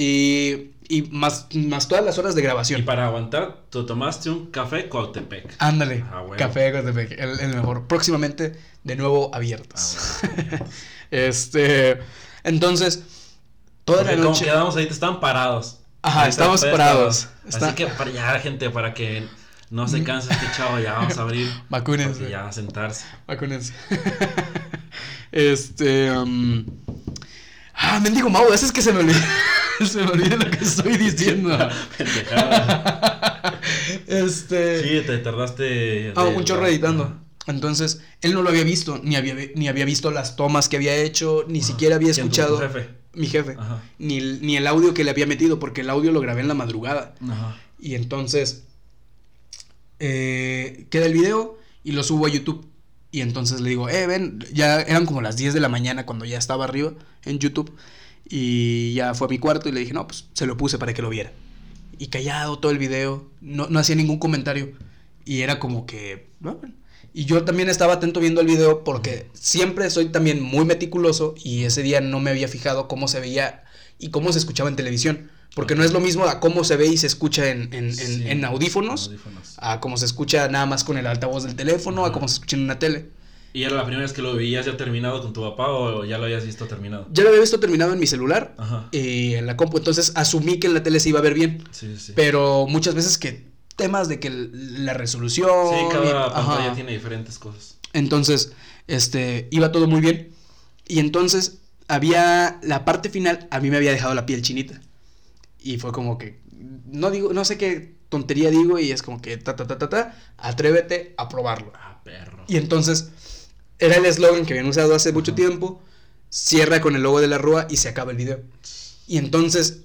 Y, y más, más todas las horas de Y grabación. para aguantar, tú tomaste un café Cuautepec. Ándale. Ah. Café de Cotepec, el, el mejor. Próximamente, de nuevo abiertos. Ah, este. Entonces, toda la Porque como noche. quedamos ahí, te estaban parados. Ajá, Ahorita estamos parados. Está- Así que para ya, gente, para que no se canse este chavo, ya vamos a abrir. Vacúnense. Ya a sentarse. Vacúnense. este. um, Ah, mendigo Mau, es que se me olvida. se me olvida lo que estoy diciendo. Este. Sí, te tardaste. Ah, un chorro editando. Entonces, él no lo había visto, ni había, ni había visto las tomas que había hecho, ni Ajá. siquiera había ¿Quién, tu- escuchado. tu jefe? Mi jefe. Ajá. Ni, el- ni el audio que le había metido, porque el audio lo grabé en la madrugada. Ajá. Y entonces eh, queda el video y lo subo a YouTube. Y entonces le digo, eh, ven, ya eran como las 10 de la mañana cuando ya estaba arriba en YouTube. Y ya fue a mi cuarto y le dije, no, pues se lo puse para que lo viera. Y callado todo el video, no, no hacía ningún comentario. Y era como que, "Ah, bueno". Y yo también estaba atento viendo el video porque siempre soy también muy meticuloso y ese día no me había fijado cómo se veía y cómo se escuchaba en televisión. Porque no es lo mismo a cómo se ve y se escucha en, en- en- Sí, en audífonos, audífonos. a cómo se escucha nada más con el altavoz del teléfono, a Ajá. cómo se escucha en una tele. ¿Y era la primera vez que lo veías ya terminado con tu papá o ya lo habías visto terminado? Ya lo había visto terminado en mi celular Ajá. y en la compu, entonces asumí que en la tele se iba a ver bien. Sí, sí. Pero muchas veces que temas de que la resolución... Sí, y- cada ajá. pantalla tiene diferentes cosas. Entonces, este, iba todo muy bien. Y entonces había la parte final, a mí me había dejado la piel chinita. Y fue como que, no digo, no sé qué tontería digo y es como que, ta, ta, ta, ta, ta, atrévete a probarlo. Ah, perro. Y entonces, era el eslogan que habían usado hace mucho tiempo, cierra con el logo de la rúa y se acaba el video. Y entonces,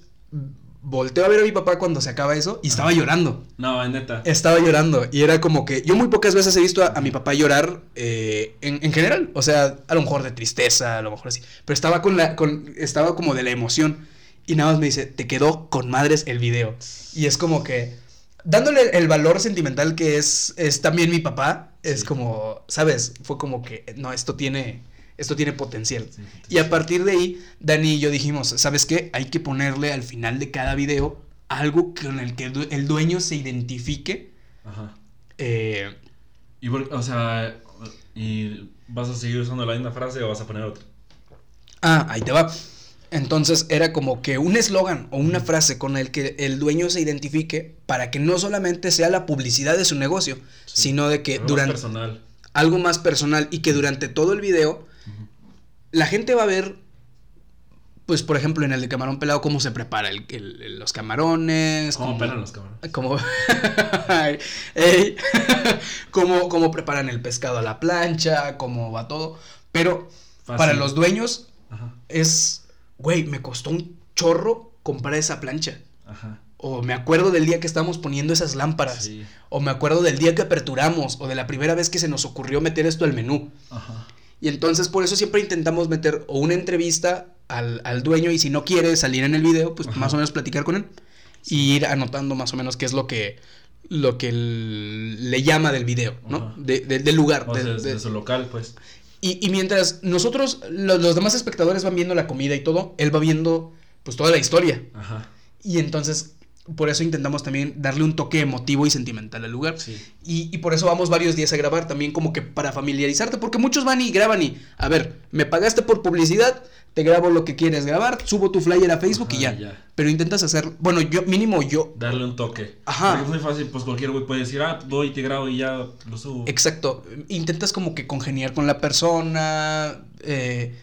volteo a ver a mi papá cuando se acaba eso y estaba llorando. No, neta. Estaba llorando y era como que yo muy pocas veces he visto a, a mi papá llorar eh, en, en general, o sea, a lo mejor de tristeza, a lo mejor así, pero estaba con la, con, estaba como de la emoción y nada más me dice, te quedó con madres el video y es como que dándole el valor sentimental que es, es también mi papá, es Sí. como, sabes, fue como que no, esto tiene, esto tiene potencial. Sí, Y a partir de ahí, Dani y yo dijimos, ¿sabes qué? Hay que ponerle al final de cada video algo con el que el dueño se identifique. Ajá. eh, Y, por- o sea, ¿y vas a seguir usando la misma frase o vas a poner otra? ah, ahí te va. Entonces era como que un eslogan o una frase con el que el dueño se identifique para que no solamente sea la publicidad de su negocio, Sí. sino de que Algo más durante personal. algo más personal y que durante todo el video la gente va a ver, pues por ejemplo en el de camarón pelado, cómo se prepara el- el- el- los camarones, ¿Cómo cómo- pelan los Ay, ey. cómo, cómo preparan el pescado a la plancha, cómo va todo. Pero Fácil. para los dueños Ajá. es, güey, me costó un chorro comprar esa plancha. Ajá. O me acuerdo del día que estábamos poniendo esas lámparas. Sí. O me acuerdo del día que aperturamos. O de la primera vez que se nos ocurrió meter esto al menú. Ajá. Y entonces por eso siempre intentamos meter o una entrevista al, al dueño y si no quiere salir en el video, pues Ajá. más o menos platicar con él y ir anotando más o menos qué es lo que lo que le llama del video, ¿no? De- de- del lugar. O sea, de- de su local, pues. Y, y mientras nosotros, lo- los demás espectadores van viendo la comida y todo, él va viendo pues toda la historia. Ajá. Y entonces, por eso intentamos también darle un toque emotivo y sentimental al lugar. Sí. Y, y por eso vamos varios días a grabar también como que para familiarizarte, porque muchos van y graban y, a ver, me pagaste por publicidad, te grabo lo que quieres grabar, subo tu flyer a Facebook y ya. ya. Pero intentas hacer, bueno, yo mínimo yo, Darle un toque. Ajá. Porque es muy fácil, pues cualquier güey puede decir, ah, voy, te grabo y ya lo subo. exacto, intentas como que congeniar con la persona, eh,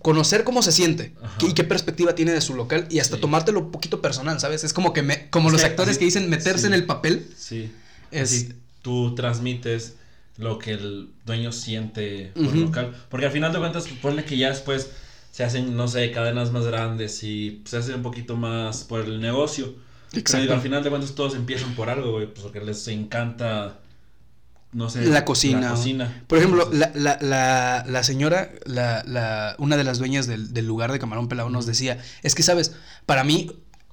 conocer cómo se siente Ajá. y qué perspectiva tiene de su local y hasta Sí. tomártelo un poquito personal, ¿sabes? Es como que me, como Es los que actores que dicen meterse sí. en el papel. Sí. Es- Así tú transmites lo que el dueño siente por local. Porque al final de cuentas, ponle que ya después se hacen, no sé, cadenas más grandes y se hace un poquito más por el negocio. Pero digo, al final de cuentas todos empiezan por algo, güey, pues porque les encanta, no sé, La cocina, La cocina. Por ejemplo, Entonces, la, la, la, la señora, la, la, una de las dueñas del, del lugar de Camarón Pelado nos decía, es que, ¿sabes? Para mí,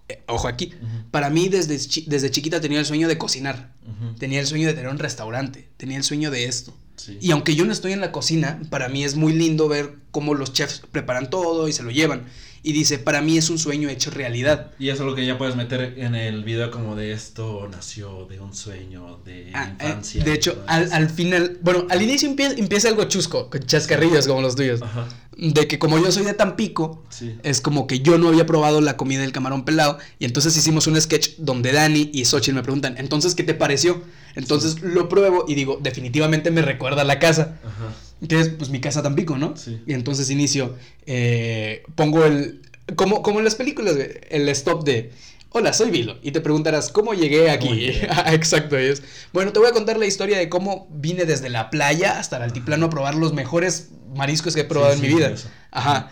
eh, ojo aquí, para mí desde, chi- desde chiquita tenía el sueño de cocinar, tenía el sueño de tener un restaurante, tenía el sueño de esto. Sí. Y aunque yo no estoy en la cocina, para mí es muy lindo ver cómo los chefs preparan todo y se lo llevan. Y dice, para mí es un sueño hecho realidad. Y eso es lo que ya puedes meter en el video como de esto nació de un sueño de Ah, eh, infancia. de hecho, al, al final, bueno, al inicio empieza, empieza algo chusco, con chascarrillos como los tuyos. Ajá, De que como yo soy de Tampico, sí. es como que yo no había probado la comida del camarón pelado. Y entonces hicimos un sketch donde Dani y Xochitl me preguntan, entonces, ¿qué te pareció? Entonces lo pruebo y digo, definitivamente me recuerda a la casa. Ajá. Que es pues mi casa Tampico, ¿no? Sí. Y entonces inicio, eh, pongo el, como, como en las películas, el stop de, hola, soy Vilo. Y te preguntarás, ¿cómo llegué aquí? ¿Cómo? Ah, Exacto, es. Bueno, te voy a contar la historia de cómo vine desde la playa hasta el altiplano a probar los mejores mariscos que he probado Sí, en sí, mi vida. eso. Ajá.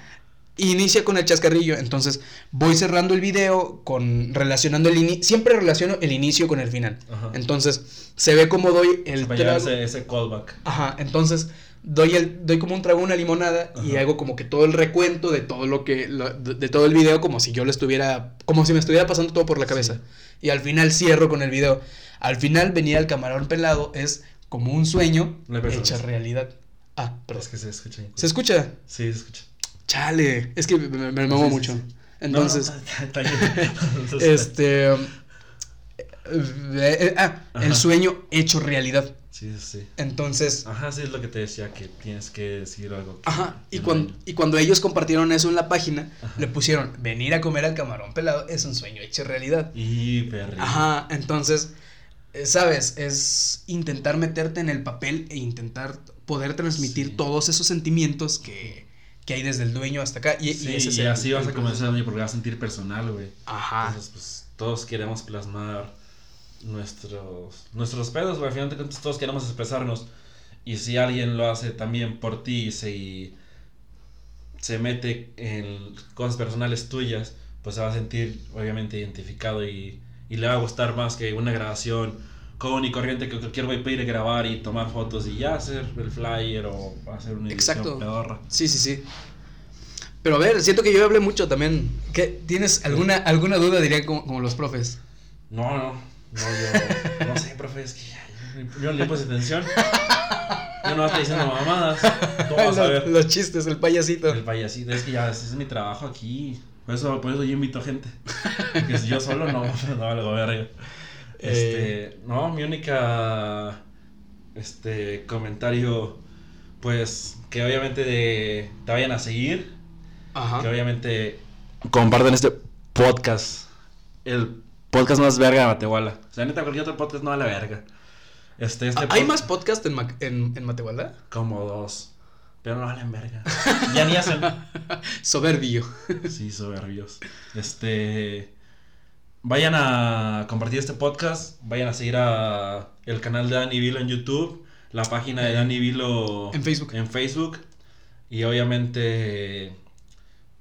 Inicia con el chascarrillo, entonces voy cerrando el video con relacionando el inicio, siempre relaciono el inicio con el final. Ajá. Entonces, se ve como doy el Para llevar trago- ese, ese callback. Ajá, entonces doy el doy como un trago una limonada y hago como que todo el recuento de todo lo que lo- de, de todo el video como si yo lo estuviera como si me estuviera pasando todo por la cabeza. Y al final cierro con el video. Al final venir al camarón pelado es como un sueño hecha realidad. Ah, Pero perdón. es que se escucha. ¿Se escucha? Sí, se escucha. Chale, es que me, me, muevo Sí, sí, mucho. Entonces, este eh, eh, ah, el sueño hecho realidad. Sí, sí, sí. Entonces, Ajá, sí es lo que te decía, que tienes que decir algo. que- Ajá, y cuando, y cuando ellos compartieron eso en la página, Ajá. le pusieron, venir a comer al camarón pelado es un sueño hecho realidad. Y perri. Ajá, entonces, eh, sabes, es intentar meterte en el papel e intentar poder transmitir Sí. todos esos sentimientos que, que hay desde el dueño hasta acá. Y, Sí, y ese es y el- así vas el a comenzar porque vas a sentir personal, güey. Ajá. Entonces, pues todos queremos plasmar nuestros nuestros pedos, güey. Al final de cuentas, todos queremos expresarnos. Y si alguien lo hace también por ti y se, se mete en cosas personales tuyas, pues se va a sentir obviamente identificado y, y le va a gustar más que una grabación común y corriente que cualquier güey puede ir a grabar y tomar fotos y ya hacer el flyer o hacer una edición Exacto. pedorra. Sí, sí, sí. Pero a ver, siento que yo hablé mucho también. ¿Qué, ¿Tienes alguna, alguna duda, diría, como, como los profes? No, no, no, yo no sé, profe, es que ya- yo, no le puse atención. Yo no estoy diciendo mamadas. ¿Cómo vas a los, ver? los chistes, el payasito. El payasito, es que ya ese es mi trabajo aquí. Por eso, por eso yo invito gente. Porque si yo solo no, no valgo verga. Eh. Este, no, mi única este comentario, pues, que obviamente de, te vayan a seguir. Ajá. Que obviamente compartan este podcast. El podcast más verga de Matehuala. O sea, neta, cualquier otro podcast no vale verga. Este, este Ah, ¿Hay pod- más podcast en, Ma- en, en Matehuala? Como dos. Pero no valen verga. ya ni hacen. Soberbio. Sí, soberbios. Este. Vayan a compartir este podcast. Vayan a seguir a el canal de Dani Vilo en YouTube. La página de Dani Vilo En Facebook. En Facebook. Y obviamente.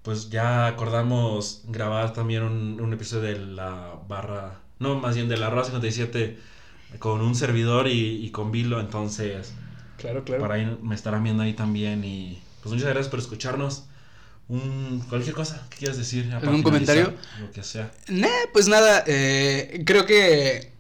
Pues ya acordamos grabar también un, un episodio de la barra. No, más bien de la Rosa 57 con un servidor y, y con Vilo. Entonces. Claro, claro. Por ahí me estarán viendo ahí también y pues muchas gracias por escucharnos. Un, cualquier cosa que quieras decir. para ¿Algún comentario? Lo que sea. Nah, pues nada, eh, creo que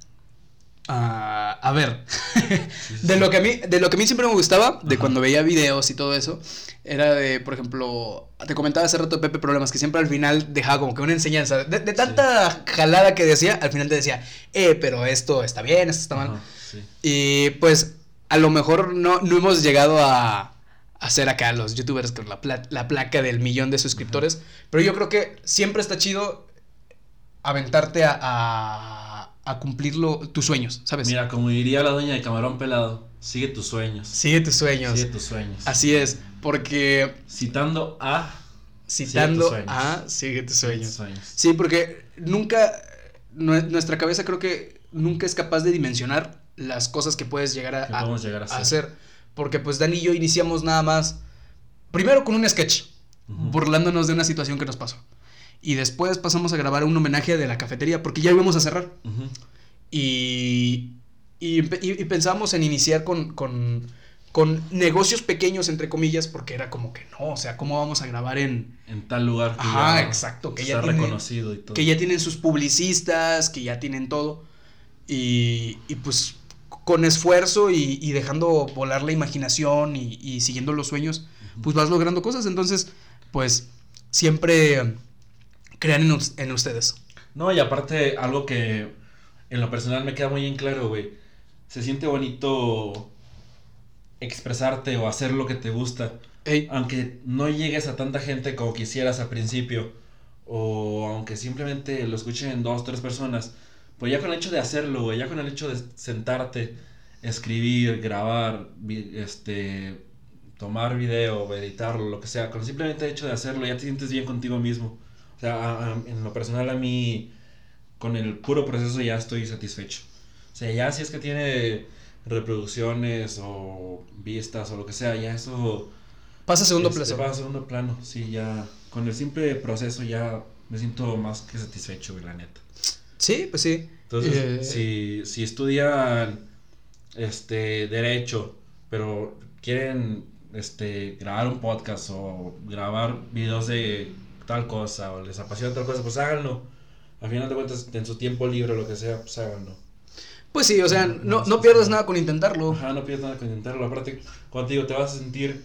Ah, a ver, de lo que a mí, de lo que a mí siempre me gustaba, de Ajá. cuando veía videos y todo eso, era de, por ejemplo, te comentaba hace rato Pepe Problemas, que siempre al final dejaba como que una enseñanza, de, de tanta jalada que decía, al final te decía, eh, pero esto está bien, esto está mal. Ajá, sí. Y pues a lo mejor no, no hemos llegado a, a ser acá los youtubers con la, pla- la placa del millón de suscriptores, pero yo creo que siempre está chido aventarte a, a, a cumplir tus sueños, ¿sabes? Mira, como diría la doña de Camarón Pelado, sigue tus sueños. Sigue tus sueños. Sigue tus sueños. Así es, porque Citando a citando sueños. a Sigue tus Sigue tus sueños. sueños. Sí, porque nunca, nue- nuestra cabeza creo que nunca es capaz de dimensionar las cosas que puedes llegar a, llegar a a hacer. Porque pues Dani y yo iniciamos nada más, primero con un sketch, burlándonos de una situación que nos pasó. Y después pasamos a grabar un homenaje de la cafetería, porque ya íbamos a cerrar. Y, y, empe- y- y pensamos en iniciar con, con, con negocios pequeños, entre comillas, porque era como que no, o sea, ¿cómo vamos a grabar en... En tal lugar que Ajá, ya exacto, que ya tiene- reconocido y todo. que ya tienen sus publicistas, que ya tienen todo. Y, y pues con esfuerzo y, y dejando volar la imaginación y, y siguiendo los sueños, pues vas logrando cosas. Entonces, pues siempre crean en, us- en ustedes. No, y aparte, algo que en lo personal me queda muy en claro, güey. Se siente bonito expresarte o hacer lo que te gusta. Ey, Aunque no llegues a tanta gente como quisieras al principio. O aunque simplemente lo escuchen dos, tres personas. Pues ya con el hecho de hacerlo, güey. Ya con el hecho de sentarte, escribir, grabar, este, tomar video, editarlo, lo que sea. Con simplemente el hecho de hacerlo, ya te sientes bien contigo mismo. O sea, a- a- en lo personal a mí, con el puro proceso ya estoy satisfecho. O sea, ya si es que tiene reproducciones o vistas o lo que sea, ya eso... pasa a segundo este, plazo. va a segundo plano, sí, ya. Con el simple proceso ya me siento más que satisfecho, la neta. Sí, pues sí. Entonces, Eh, si, si estudian este derecho, pero quieren este grabar un podcast o grabar videos de tal cosa o les apasiona tal cosa, pues háganlo. Al final de cuentas, en su tiempo libre o lo que sea, pues háganlo. Pues sí, o sea, no, no pierdes nada con intentarlo. Ajá, no pierdas nada con intentarlo. Aparte, cuando te digo, te vas a sentir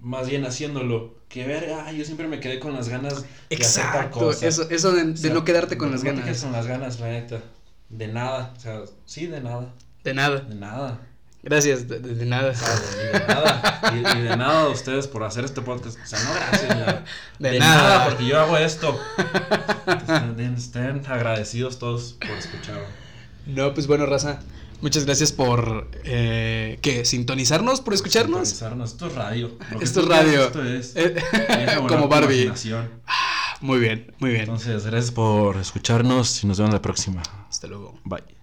más bien haciéndolo. Que ver, ah, yo siempre me quedé con las ganas de hacer tal Exacto, cosa. eso, eso de, de O sea, no quedarte con no las te quedes ganas. con las ganas, la neta. De nada. O sea, sí, de nada. De nada. De nada. Gracias, de, nada. De, y de nada. Y, y de nada a ustedes por hacer este podcast. O sea, no gracias. ya. De De, nada. nada. porque yo hago esto. Estén, estén agradecidos todos por escuchar. No, pues bueno, raza. Muchas gracias por eh, ¿qué? sintonizarnos, por escucharnos. Sintonizarnos. Esto es radio. Que Esto es radio. Esto es. Eh, Como Barbie. imaginación. Muy bien, muy bien. Entonces, gracias por escucharnos y nos vemos la próxima. Hasta luego. Bye.